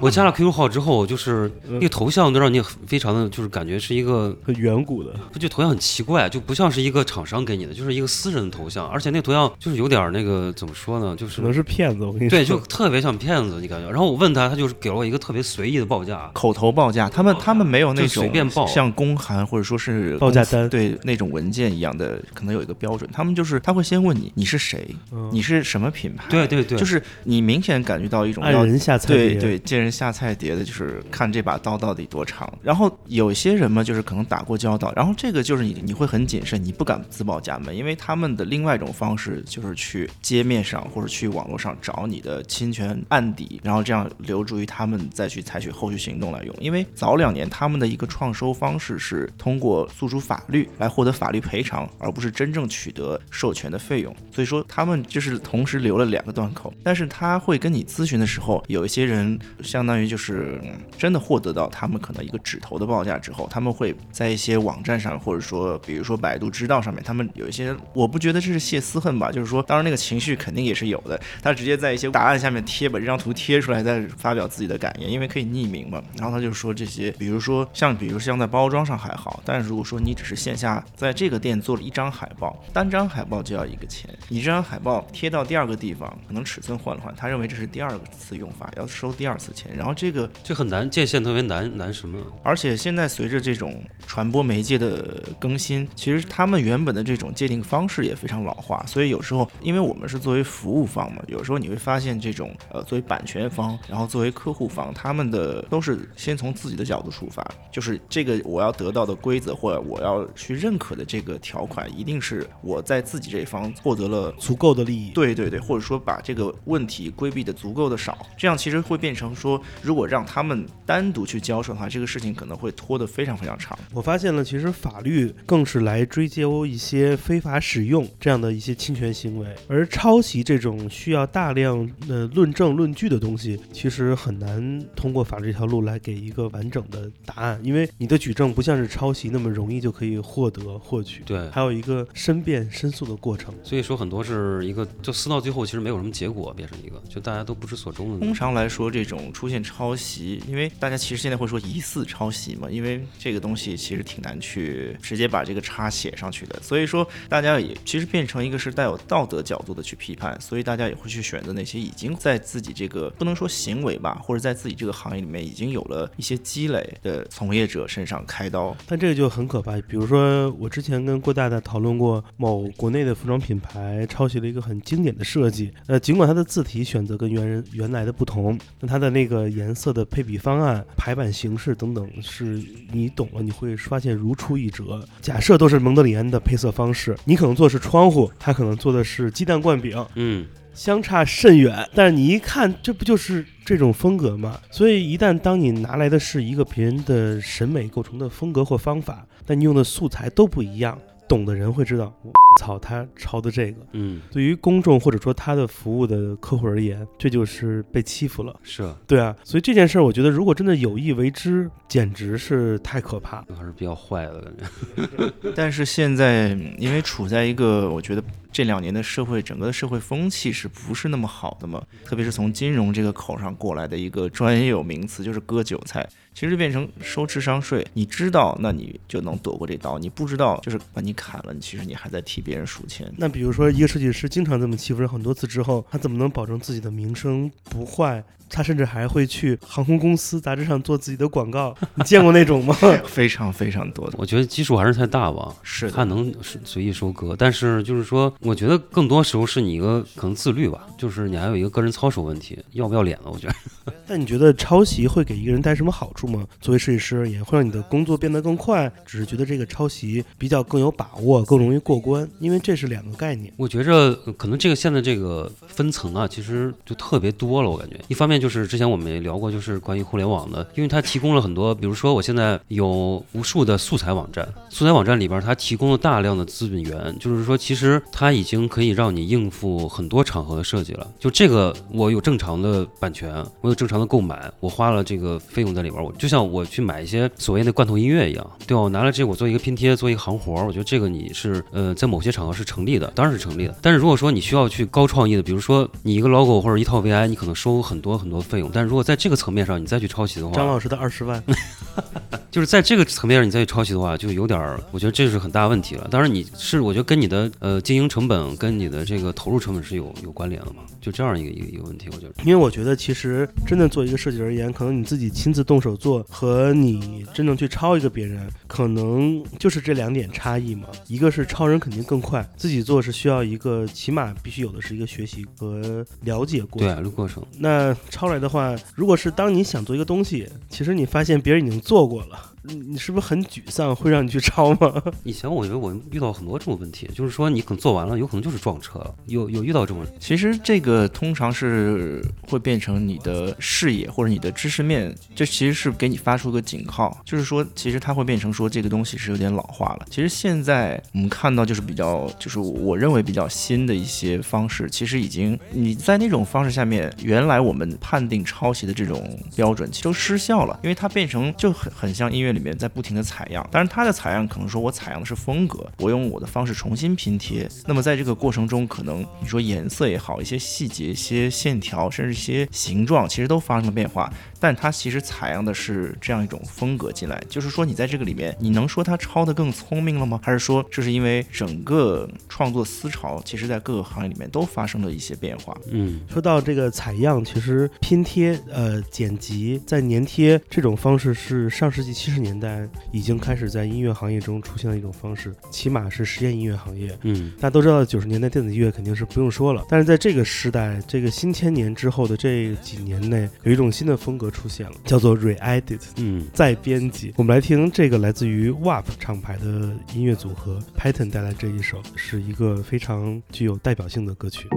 我加了 QQ 号之后，就是那个头像都让你非常的就是感觉是一个，很远古的，不就头像很奇怪，就不像是一个厂商给你的，就是一个私人的头像，而且那个头像就是有点儿那个怎么说呢，就是可能是骗子。我跟你说，对，就特别像骗子，你感觉。然后我问他，他就是给了我一个特别随意的报价，口头报价，他们他们没有那种随便报像公函或者说是报价单对那种文件一样的，可能有一个标准。他们就是他会先问你你是谁，嗯你是什么品牌，对对对，就是你明显感觉到一种要按人下菜对对，见人下下菜碟的，就是看这把刀到底多长。然后有些人嘛，就是可能打过交道，然后这个就是你你会很谨慎，你不敢自报家门，因为他们的另外一种方式就是去街面上或者去网络上找你的侵权案底，然后这样留助于他们再去采取后续行动来用。因为早两年他们的一个创收方式是通过诉诸法律来获得法律赔偿，而不是真正取得授权的费用。所以说他们就是同时留了两个断口。但是他会跟你咨询的时候，有一些人相当于就是真的获得到他们可能一个指头的报价之后，他们会在一些网站上，或者说比如说百度知道上面，他们有一些我不觉得这是泄私恨吧，就是说当然那个情绪肯定也是有的，他直接在一些答案下面贴把这张图贴出来，再发表自己的感言，因为可以匿名嘛。然后他就说这些，比如说像比如像在包装上还好，但是如果说你只是线下在这个店做了一张海报，单张海报就要一个钱，你这张海报贴到第二个地方，可能尺寸换了换，他认为这是第二个次用法，要收第二次钱。然后这个这很难界限，特别难难什么？而且现在随着这种传播媒介的更新，其实他们原本的这种界定方式也非常老化，所以有时候，因为我们是作为服务方嘛，有时候你会发现这种呃作为版权方，然后作为客户方，他们的都是先从自己的角度出发，就是这个我要得到的规则或者我要去认可的这个条款，一定是我在自己这一方获得了足够的利益。对对对，或者说把这个问题规避的足够的少，这样其实会变成说，如果让他们单独去交涉的话，这个事情可能会拖得非常非常长。我发现了，其实法律更是来追究一些非法使用这样的一些侵权行为，而抄袭这种需要大量的论证论据的东西，其实很难通过法律这条路来给一个完整的答案，因为你的举证不像是抄袭那么容易就可以获得获取，对，还有一个申辩申诉的过程。所以说很多是一个就撕到最后，其实没有什么结果，变成一个就大家都不知所终的通。常来说，这种出现抄袭，因为大家其实现在会说疑似抄袭嘛，因为这个东西其实挺难去直接把这个叉写上去的，所以说大家也其实变成一个是带有道德角度的去批判，所以大家也会去选择那些已经在自己这个不能说行为吧，或者在自己这个行业里面已经有了一些积累的从业者身上开刀。但这个就很可怕。比如说，我之前跟郭大大讨论过，某国内的服装品牌抄袭了一个很经典的设计。呃，尽管它的字体选择跟原人原来的不同，那它的那个颜色的配比方案、排版形式等等，是你懂了，你会发现如出一辙。假设都是蒙德里安的配色方式，你可能做的是窗户，他可能做的是鸡蛋灌饼，嗯，相差甚远，但是你一看，这不就是这种风格吗？所以一旦当你拿来的是一个别人的审美构成的风格或方法，但你用的素材都不一样，懂的人会知道，我操，他抄的这个。嗯，对于公众或者说他的服务的客户而言，这就是被欺负了。是对啊，所以这件事儿，我觉得如果真的有意为之，简直是太可怕了。还是比较坏的感觉。[LAUGHS] 但是现在，嗯因为处在一个我觉得这两年的社会整个的社会风气是不是那么好的嘛？特别是从金融这个口上过来的一个专业有名词，就是割韭菜，其实变成收智商税。你知道，那你就能躲过这刀；你不知道，就是把你砍了，你其实你还在替别人数钱。那比如说，一个设计师经常这么欺负人很多次之后，他怎么能保证自己的名声不坏？他甚至还会去航空公司杂志上做自己的广告。你见过那种吗？[LAUGHS] 非常非常多的，我觉得基数还是太大吧，是，他能是随意收割，但是就是说，我觉得更多时候是你一个可能自律吧，就是你还有一个个人操守问题，要不要脸了？我觉得 [LAUGHS] 但你觉得抄袭会给一个人带什么好处吗？作为设计师而言，会让你的工作变得更快，只是觉得这个抄袭比较更有把握，更容易过关，因为这是两个概念。我觉着呃可能这个现在这个分层啊，其实就特别多了。我感觉一方面就是之前我们也聊过，就是关于互联网的，因为它提供了很多，比如说我现在有无数的素材网站，素材网站里边它提供了大量的资本源，就是说其实它已经可以让你应付很多场合的设计了。就这个我有正常的版权，我有正常的购买，我花了这个费用在里边，我就像我去买一些所谓的罐头音乐一样，对吧？我拿了这个我做一个拼贴，做一个行活，我觉得这个你是呃在某些场合是成立的，当然是成立的。但是如果说你需要去高创意的，比如说你一个 logo 或者一套 VI，你可能收很多很多费用，但是如果在这个层面上你再去抄袭的话，张老师的二十万，[LAUGHS] 就是在这个层面上你再去抄袭的话，就有点儿，我觉得这是很大问题了。当然你是我觉得跟你的呃经营成本跟你的这个投入成本是有有关联的嘛，就这样一个一个一个问题，我觉得。因为我觉得其实真的做一个设计而言，可能你自己亲自动手做和你真正去抄一个别人，可能就是这两点差异嘛。一个是抄人肯定更快，自己做是需要一个起码必须有的是一个学习和了解过对程。啊，这个过程。那抄来的话，如果是当你想做一个东西，其实你发现别人已经做过了，你你是不是很沮丧，会让你去抄吗？[LAUGHS] 以前我以为我遇到很多这种问题，就是说你可能做完了，有可能就是撞车了，有有遇到这种。其实这个通常是会变成你的视野或者你的知识面，这其实是给你发出个警号，就是说，其实它会变成说这个东西是有点老化了。其实现在我们看到就是比较，就是我认为比较新的一些方式，其实已经你在那种方式下面，原来我们判定抄袭的这种标准其实都失效了，因为它变成就很很像音乐里面在不停的采样，当然它的采样可能说我采样的是风格，我用我的方式重新拼贴，那么在这个过程中，可能你说颜色也好，一些细节、一些线条，甚至一些形状，其实都发生了变化。但它其实采样的是这样一种风格进来，就是说你在这个里面，你能说它抄的更聪明了吗？还是说这是因为整个创作思潮，其实在各个行业里面都发生了一些变化？嗯，说到这个采样，其实拼贴、呃剪辑、再粘贴这种方式是上世纪七十年代已经开始在音乐行业中出现的一种方式，起码是实验音乐行业。嗯，大家都知道，九十年代电子音乐肯定是不用说了，但是在这个时代，这个新千年之后的这几年内，有一种新的风格出现了，叫做 re-edit。嗯，再编辑，我们来听这个来自于 WAP 厂牌的音乐组合 Python 带来这一首，是一个非常具有代表性的歌曲。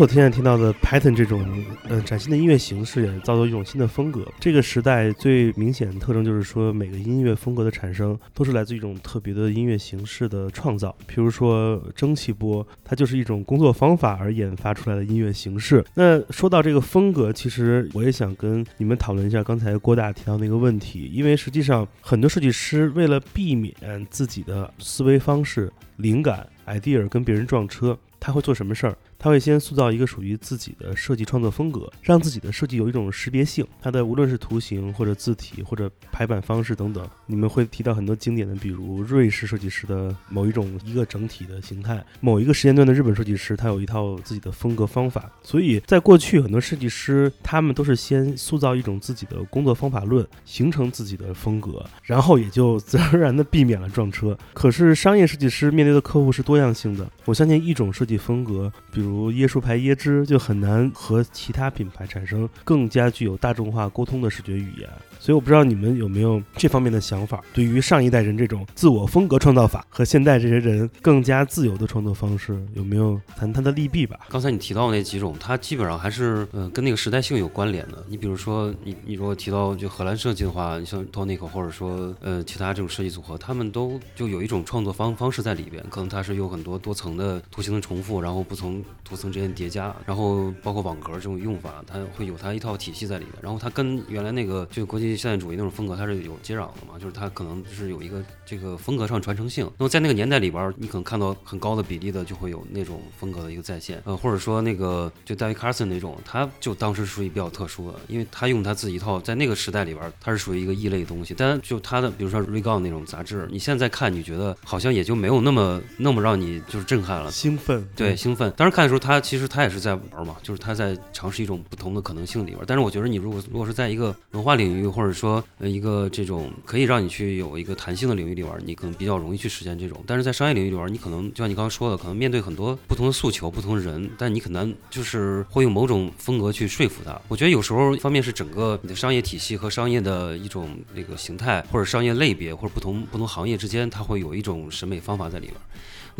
所现在听到的 Python 这种呃崭新的音乐形式，也造就一种新的风格。这个时代最明显的特征就是说，每个音乐风格的产生都是来自一种特别的音乐形式的创造。比如说蒸汽波，它就是一种工作方法而研发出来的音乐形式。那说到这个风格，其实我也想跟你们讨论一下刚才郭大提到那个问题，因为实际上很多设计师为了避免自己的思维方式、灵感、idea 跟别人撞车，他会做什么事儿？他会先塑造一个属于自己的设计创作风格，让自己的设计有一种识别性。它的无论是图形或者字体或者排版方式等等，你们会提到很多经典的，比如瑞士设计师的某一种一个整体的形态，某一个时间段的日本设计师他有一套自己的风格方法。所以在过去，很多设计师他们都是先塑造一种自己的工作方法论，形成自己的风格，然后也就自然而然的避免了撞车。可是商业设计师面对的客户是多样性的，我相信一种设计风格，比如。如椰树牌椰汁就很难和其他品牌产生更加具有大众化沟通的视觉语言。所以我不知道你们有没有这方面的想法。对于上一代人这种自我风格创造法和现在这些人更加自由的创作方式，有没有谈它的利弊吧？刚才你提到那几种，它基本上还是呃跟那个时代性有关联的。你比如说，你你如果提到就荷兰设计的话，你像 Tonic 或者说呃其他这种设计组合，他们都就有一种创作方方式在里边，可能它是有很多多层的图形的重复，然后不同图层之间叠加，然后包括网格这种用法，它会有它一套体系在里边。然后它跟原来那个就国际现代主义那种风格，它是有接壤的嘛，就是它可能是有一个这个风格上传承性。那么在那个年代里边，你可能看到很高的比例的就会有那种风格的一个再现，呃，或者说那个就 David Carson 那种，他就当时属于比较特殊的，因为他用他自己一套，在那个时代里边，他是属于一个异类的东西。但就他的，比如说 r e g o n 那种杂志，你现在看，你觉得好像也就没有那么那么让你就是震撼了，兴奋，对，兴奋。当时看的时候，他其实他也是在玩嘛，就是他在尝试一种不同的可能性里边。但是我觉得你如果如果是在一个文化领域，或或者说呃一个这种可以让你去有一个弹性的领域里边，你可能比较容易去实现这种。但是在商业领域里边，你可能就像你刚刚说的，可能面对很多不同的诉求、不同的人，但你可能就是会用某种风格去说服他。我觉得有时候一方面是整个你的商业体系和商业的一种那个形态，或者商业类别，或者不同不同行业之间，它会有一种审美方法在里边。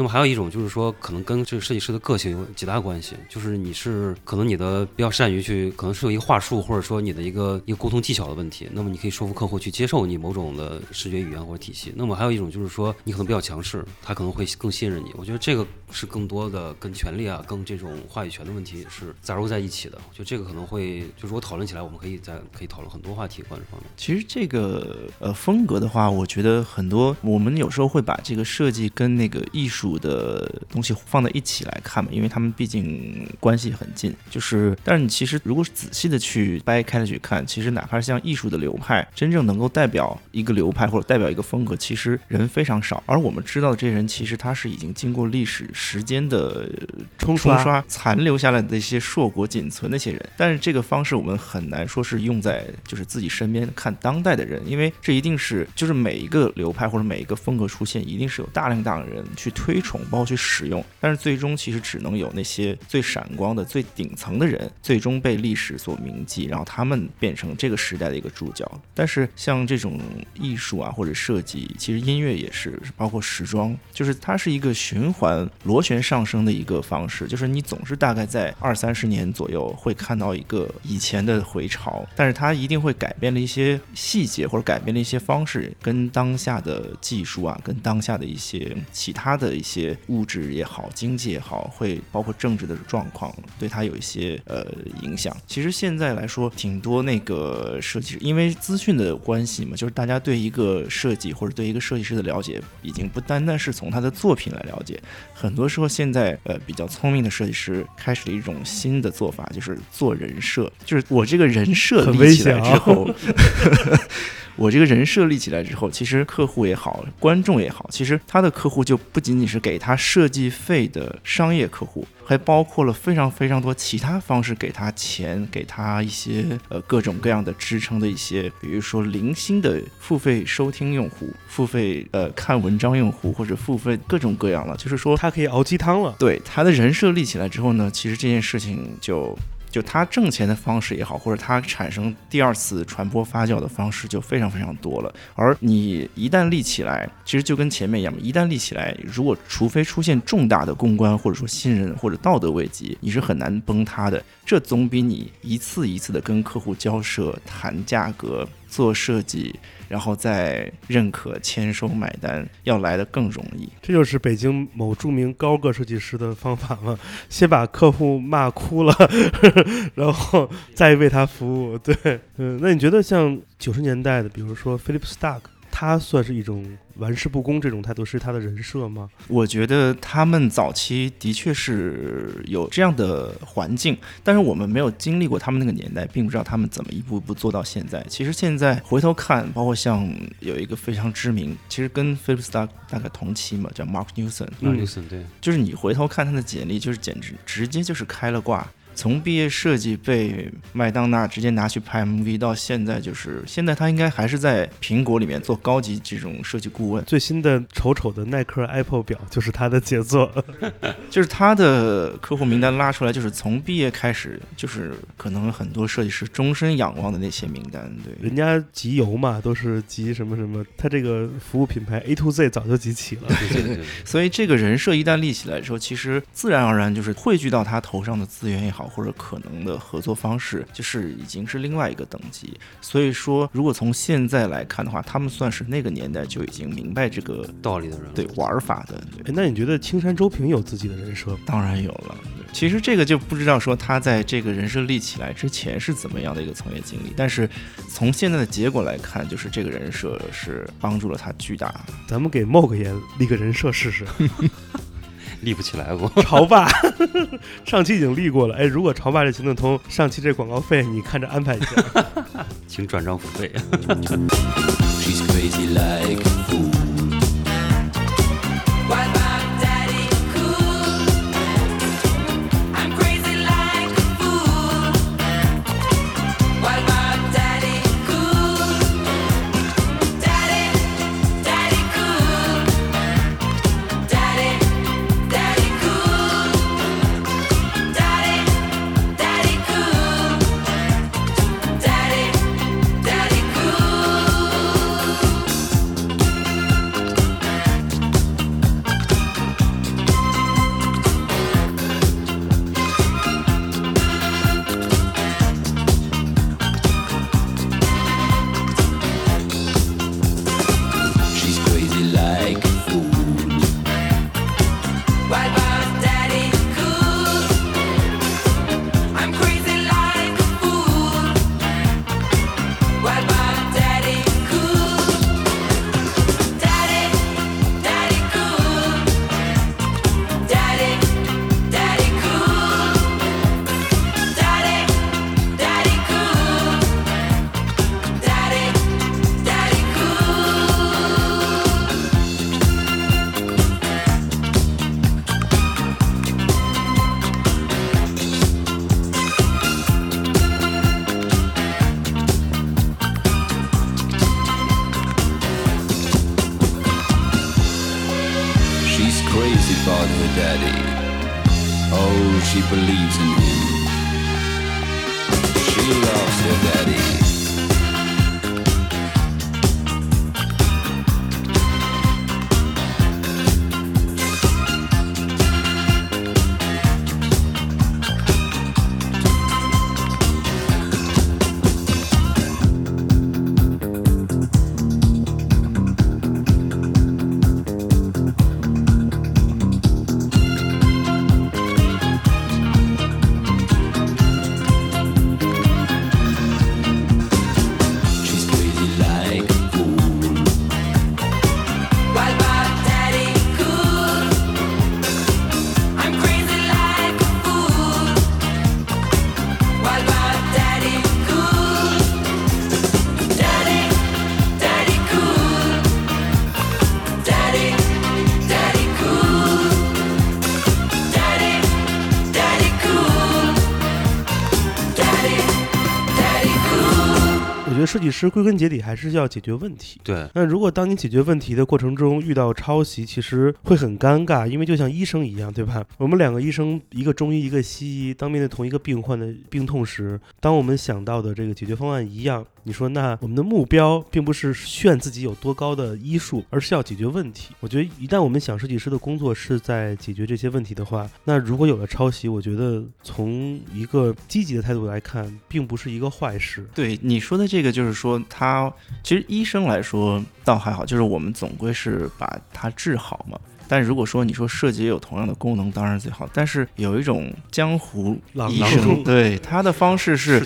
那么还有一种就是说，可能跟这个设计师的个性有极大关系，就是你是可能你的比较善于去，可能是有一个话术，或者说你的一个一个沟通技巧的问题。那么你可以说服客户去接受你某种的视觉语言或者体系。那么还有一种就是说，你可能比较强势，他可能会更信任你。我觉得这个是更多的跟权力啊，跟这种话语权的问题是杂糅在一起的。就这个可能会，就如果讨论起来，我们可以在可以讨论很多话题关于方面。其实这个呃风格的话，我觉得很多我们有时候会把这个设计跟那个艺术的东西放在一起来看嘛，因为他们毕竟关系很近。就是，但是你其实如果是仔细的去掰开了去看，其实哪怕像艺术的流派，真正能够代表一个流派或者代表一个风格，其实人非常少。而我们知道的这些人，其实他是已经经过历史时间的冲冲刷残留下来的一些硕果仅存的一些人，但是这个方式我们很难说是用在就是自己身边看当代的人，因为这一定是就是每一个流派或者每一个风格出现，一定是有大量大量人去推崇，包括去使用，但是最终其实只能有那些最闪光的、最顶层的人，最终被历史所铭记，然后他们变成这个时代的一个主角。但是像这种艺术啊或者设计，其实音乐也是，包括时装，就是它是一个循环螺旋上升的一个方式，就是你总是大概在二三十年左右会看到一个以前的回潮，但是它一定会改变了一些细节或者改变了一些方式，跟当下的技术啊，跟当下的一些其他的一些物质也好、经济也好，会包括政治的状况，对它有一些呃影响。其实现在来说，挺多那个设计师，因为资讯的关系嘛，就是大家对一个设计或者对一个设计师的了解，已经不单单是从他的作品来了解，很多时候现在呃比较聪明的设计师开始了一种新的做法，就是做人设，就是我这个人设立起来之后。[LAUGHS] [LAUGHS] 我这个人设立起来之后，其实客户也好，观众也好，其实他的客户就不仅仅是给他设计费的商业客户，还包括了非常非常多其他方式给他钱，给他一些呃各种各样的支撑的一些，比如说零星的付费收听用户、付费呃看文章用户，或者付费各种各样了，就是说他可以熬鸡汤了。对他的人设立起来之后呢，其实这件事情就就它挣钱的方式也好，或者它产生第二次传播发酵的方式就非常非常多了。而你一旦立起来，其实就跟前面一样，一旦立起来，如果除非出现重大的公关或者说信任或者道德危机，你是很难崩塌的。这总比你一次一次的跟客户交涉、谈价格、做设计，然后再认可、签收、买单要来的更容易。这就是北京某著名高个设计师的方法吗？[LAUGHS] 先把客户骂哭了，[LAUGHS] 然后再为他服务。对，嗯，那你觉得像九十年代的，比如说 Philip Stark，他算是一种玩世不恭这种态度，是他的人设吗？我觉得他们早期的确是有这样的环境，但是我们没有经历过他们那个年代，并不知道他们怎么一步一步做到现在。其实现在回头看，包括像有一个非常知名，其实跟 Philip Stark 大概同期嘛，叫 Mark Newson，马里森对，就是你回头看他的简历，就是简直直接就是开了挂。从毕业设计被麦当娜直接拿去拍 MV，到现在就是现在他应该还是在苹果里面做高级这种设计顾问。最新的丑丑的耐克 Apple 表就是他的杰作。[LAUGHS] 就是他的客户名单拉出来，就是从毕业开始，就是可能很多设计师终身仰望的那些名单。对，人家集邮嘛，都是集什么什么，他这个服务品牌 A to Z 早就集齐了。对对对，[LAUGHS] 所以这个人设一旦立起来之后，其实自然而然就是汇聚到他头上的资源也好，或者可能的合作方式，就是已经是另外一个等级。所以说，如果从现在来看的话，他们算是那个年代就已经明白这个道理的人，对玩法的。哎，那你觉得青山周平有自己的人设？当然有了。其实这个就不知道说他在这个人设立起来之前是怎么样的一个从业经历，但是从现在的结果来看，就是这个人设是帮助了他巨大。咱们给 Mog 也立个人设试试。[LAUGHS] 立不起来过。[LAUGHS] 潮爸，[LAUGHS] 上期已经立过了。哎，如果潮爸这行得通上期这广告费，你看着安排一下。请转账付费。She's crazy like 计师归根结底还是要解决问题。对，那如果当你解决问题的过程中遇到抄袭，其实会很尴尬，因为就像医生一样，对吧？我们两个医生，一个中医，一个西医，当面对同一个病患的病痛时，当我们想到的这个解决方案一样，你说那我们的目标并不是炫自己有多高的医术，而是要解决问题。我觉得一旦我们想设计师的工作是在解决这些问题的话，那如果有了抄袭，我觉得从一个积极的态度来看，并不是一个坏事。对你说的这个，就是说他其实医生来说倒还好，就是我们总归是把它治好嘛。但如果说你说设计也有同样的功能，当然最好。但是有一种江湖郎医生，对他的方式是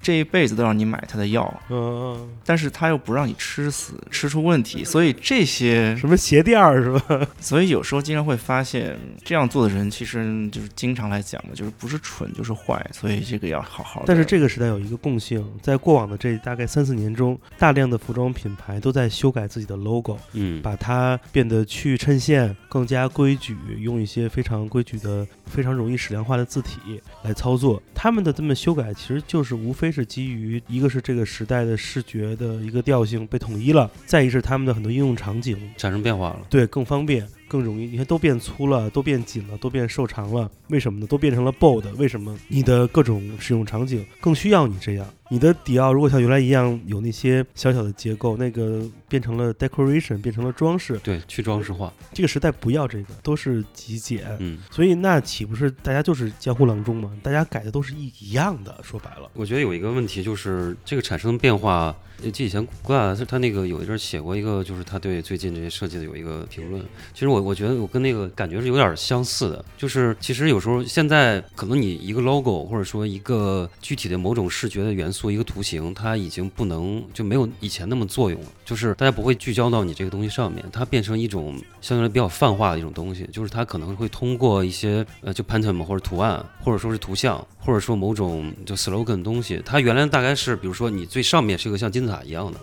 这一辈子都让你买他的药，嗯，但是他又不让你吃死，吃出问题。所以这些，什么鞋垫儿是吧？[LAUGHS] 所以有时候经常会发现，这样做的人其实就是经常来讲的，就是不是蠢就是坏。所以这个要好好的。但是这个时代有一个共性，在过往的这大概三四年中，大量的服装品牌都在修改自己的 logo，嗯，把它变得去衬线，更加规矩，用一些非常规矩的、非常容易矢量化的字体来操作。他们的这么修改，其实就是无非是基于一个是这个时代的视觉的一个调性被统一了，再一是他们的很多应用场景产生变化了。对，更方便、更容易。你看，都变粗了，都变紧了，都变瘦长了，为什么呢？都变成了 bold，为什么？你的各种使用场景更需要你这样。你的迪奥如果像原来一样有那些小小的结构，那个变成了 decoration，变成了装饰。对，去装饰化。这个时代不要这个，都是极简。嗯，所以那岂不是大家就是江湖郎中嘛？大家改的都是一一样的。说白了，我觉得有一个问题就是这个产生的变化。记以前郭大他他那个有一阵写过一个，就是他对最近这些设计的有一个评论。其实我我觉得我跟那个感觉是有点相似的，就是其实有时候现在可能你一个 logo 或者说一个具体的某种视觉的元素，做一个图形，它已经不能就没有以前那么作用了。就是大家不会聚焦到你这个东西上面，它变成一种相对来比较泛化的一种东西。就是它可能会通过一些呃就 pantom 或者图案，或者说是图像，或者说某种就 slogan 的东西。它原来大概是比如说你最上面是一个像金字塔一样的。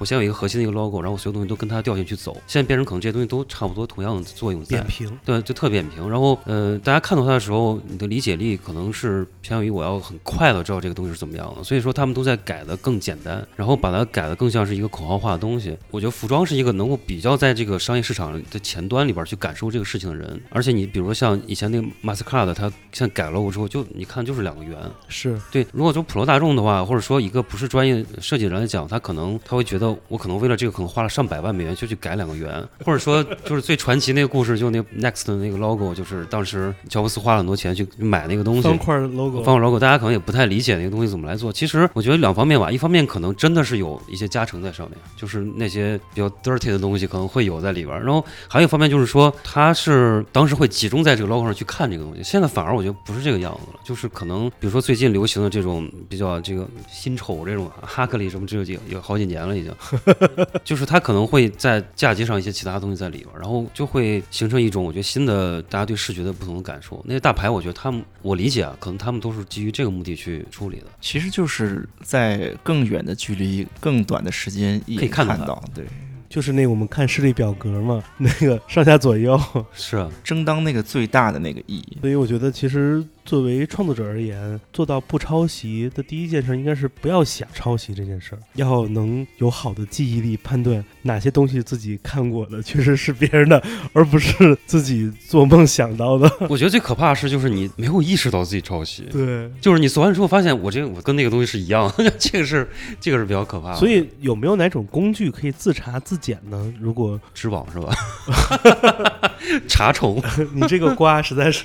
我先有一个核心的一个 logo，然后我所有东西都跟它调性去走。现在变成可能这些东西都差不多同样的作用在扁，平。对，就特扁平。然后呃，大家看到它的时候，你的理解力可能是偏向于我要很快的知道这个东西是怎么样的。所以说他们都在改的更简单，然后把它改的更像是一个口号化的东西。我觉得服装是一个能够比较在这个商业市场的前端里边去感受这个事情的人。而且你比如说像以前那个 Mastercard，它现在改了 logo 之后，就你看就是两个圆。是对，如果说普罗大众的话，或者说一个不是专业设计人来讲，他可能他会觉得我可能为了这个可能花了上百万美元就去改两个圆，或者说就是最传奇那个故事，就那个 Next 的那个 logo，就是当时乔布斯花了很多钱去买那个东西，方块 logo，方块 logo，大家可能也不太理解那个东西怎么来做。其实我觉得两方面吧，一方面可能真的是有一些加成在上面，就是那些比较 dirty 的东西可能会有在里边儿。然后还有一方面就是说，他是当时会集中在这个 logo 上去看这个东西，现在反而我觉得不是这个样子了，就是可能比如说最近流行的这种比较这个新丑这种哈克里什么这个有好几年了已经，[LAUGHS] 就是它可能会在嫁接上一些其他东西在里边儿，然后就会形成一种我觉得新的大家对视觉的不同的感受。那些大牌，我觉得他们我理解啊，可能他们都是基于这个目的去处理的。其实就是在更远的距离、更短的时间可以看到它看到，对，就是那我们看视力表格嘛，[LAUGHS] 那个上下左右。是啊，争当那个最大的那个意义。所以我觉得，其实作为创作者而言，做到不抄袭的第一件事，应该是不要想抄袭这件事儿，要能有好的记忆力，判断哪些东西自己看过的确实是别人的，而不是自己做梦想到的。[LAUGHS] 我觉得最可怕的是就是你没有意识到自己抄袭，对，就是你做完之后发现我这个我跟那个东西是一样，[LAUGHS] 这个是这个是比较可怕的。所以有没有哪种工具可以自查自检呢？如果知网是吧？[LAUGHS] 查重，你这个瓜实在是，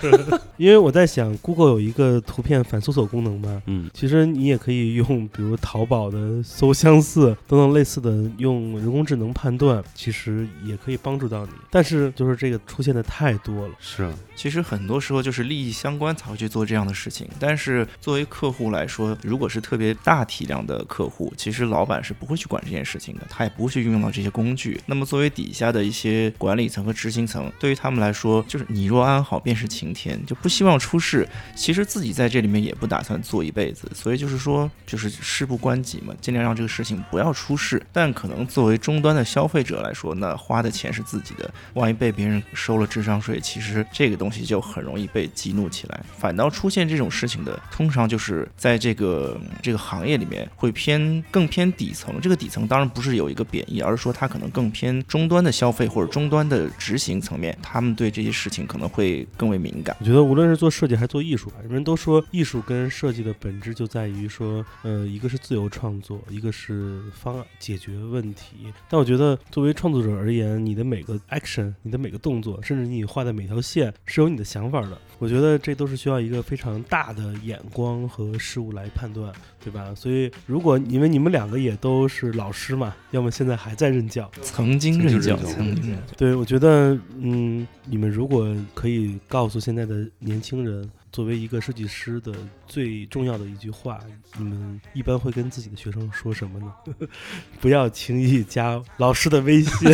因为我在想，Google 有一个图片反搜索功能嘛，嗯，其实你也可以用，比如淘宝的搜相似等等类似的，用人工智能判断，其实也可以帮助到你。但是就是这个出现的太多了，是啊其实很多时候就是利益相关才会去做这样的事情，但是作为客户来说，如果是特别大体量的客户，其实老板是不会去管这件事情的，他也不会去运用到这些工具。那么作为底下的一些管理层和执行层，对于他们来说，就是你若安好便是晴天，就不希望出事。其实自己在这里面也不打算做一辈子，所以就是说，就是事不关己嘛，尽量让这个事情不要出事。但可能作为终端的消费者来说，那花的钱是自己的，万一被别人收了智商税，其实这个东西就很容易被激怒起来。反倒出现这种事情的，通常就是在这个这个行业里面会偏更偏底层。这个底层当然不是有一个贬义，而是说它可能更偏终端的消费或者终端的执行层面，他们对这些事情可能会更为敏感。我觉得无论是做设计还是做艺术吧，人们都说艺术跟设计的本质就在于说，呃，一个是自由创作，一个是方案解决问题。但我觉得作为创作者而言，你的每个 action，你的每个动作，甚至你画的每条线是有你的想法的。我觉得这都是需要一个非常大的眼光和事物来判断，对吧？所以如果因为你们两个也都是老师嘛，要么现在还在任教，[LAUGHS] 曾经任教，曾经任教。对，我觉得，嗯，你们如果可以告诉现在的年轻人，作为一个设计师的最重要的一句话，你们一般会跟自己的学生说什么呢？[LAUGHS] 不要轻易加老师的微信，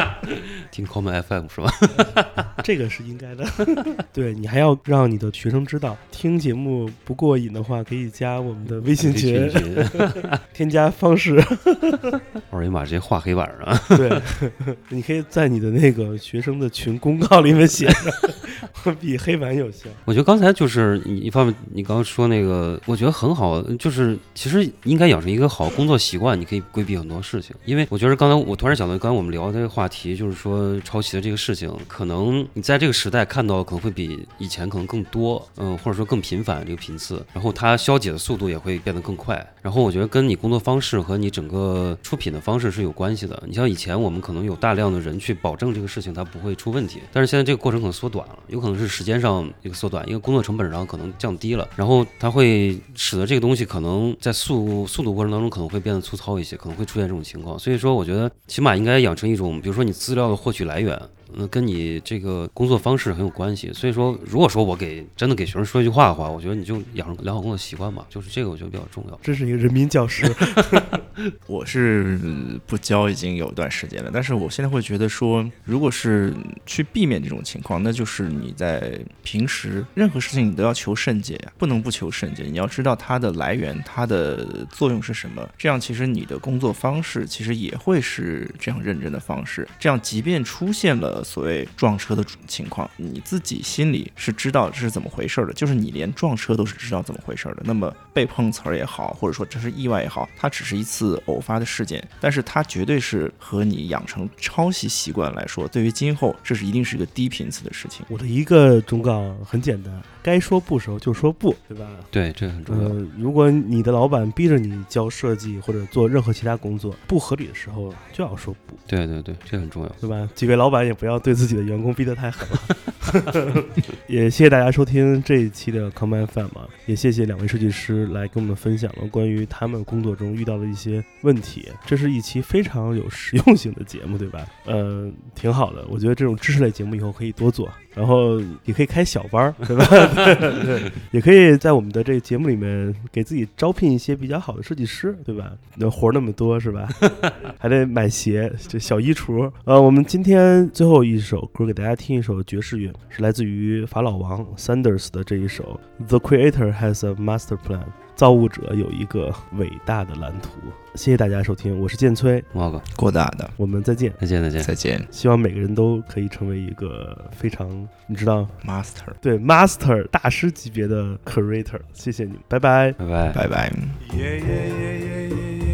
[LAUGHS] 听 Common FM 是吧？[LAUGHS] 这个是应该的。对你还要让你的学生知道，听节目不过瘾的话，可以加我们的微信群，添加方式。二维码直接画黑板上。对，你可以在你的那个学生的群公告里面写上，比黑板有效。我觉得刚才就是你一方面，你刚刚说那个，我觉得很好，就是其实应该养成一个好工作习惯，你可以规避很多事情。因为我觉得刚才我突然想到，刚才我们聊的这个话题，就是说抄袭的这个事情，可能你在这个时代看到可能会比以前可能更多，嗯，或者说更频繁这个频次，然后它消解的速度也会变得更快。然后我觉得跟你工作方式和你整个出品的方式是有关系的。你像以前我们可能有大量的人去保证这个事情它不会出问题，但是现在这个过程可能缩短了，有可能是时间上一个缩短，因为工作成本上可能降低了，然后它会使得这个东西可能在速速度过程当中可能会变得粗糙一些，可能会出现这种情况。所以说，我觉得起码应该养成一种，比如说你资料的获取来源。嗯，跟你这个工作方式很有关系，所以说，如果说我给真的给学生说一句话的话，我觉得你就养成良好工作习惯吧，就是这个我觉得比较重要。这是一个人民教师。[LAUGHS] 我是呃不教已经有一段时间了，但是我现在会觉得说，如果是去避免这种情况，那就是你在平时任何事情你都要求甚解呀，不能不求甚解。你要知道它的来源，它的作用是什么，这样其实你的工作方式其实也会是这样认真的方式。这样，即便出现了所谓撞车的情况，你自己心里是知道这是怎么回事的，就是你连撞车都是知道怎么回事的。那么被碰瓷儿也好，或者说这是意外也好，它只是一次偶发的事件，但是它绝对是和你养成抄袭习惯来说，对于今后这是一定是一个低频次的事情。我的一个忠告很简单，该说不时候就说不，对吧？对，这很重要。呃，如果你的老板逼着你教设计或者做任何其他工作不合理的时候，就要说不，对对对，这很重要。对吧？几位老板也不要对自己的员工逼得太狠了。[LAUGHS] 也谢谢大家收听这一期的 FM 啊，也谢谢两位设计师来跟我们分享了关于他们工作中遇到的一些问题。这是一期非常有实用性的节目，对吧？呃，挺好的，我觉得这种知识类节目以后可以多做。然后也可以开小班儿，[LAUGHS] 对吧？对对，也可以在我们的这个节目里面给自己招聘一些比较好的设计师，对吧？那活儿那么多是吧？[LAUGHS] 还得买鞋，这小衣橱。呃，我们今天最后一首歌给大家听一首爵士乐，是来自于法老王 Sanders 的这一首《The Creator Has a Master Plan》。造物者有一个伟大的蓝图。谢谢大家收听，我是建崔，猫哥，郭大的，我们再见。再见再见。再见希望每个人都可以成为一个非常，你知道，，Master，对 master 大师级别的 creator。谢谢你，拜拜。拜拜。拜拜。Yeah, yeah, yeah, yeah, yeah, yeah,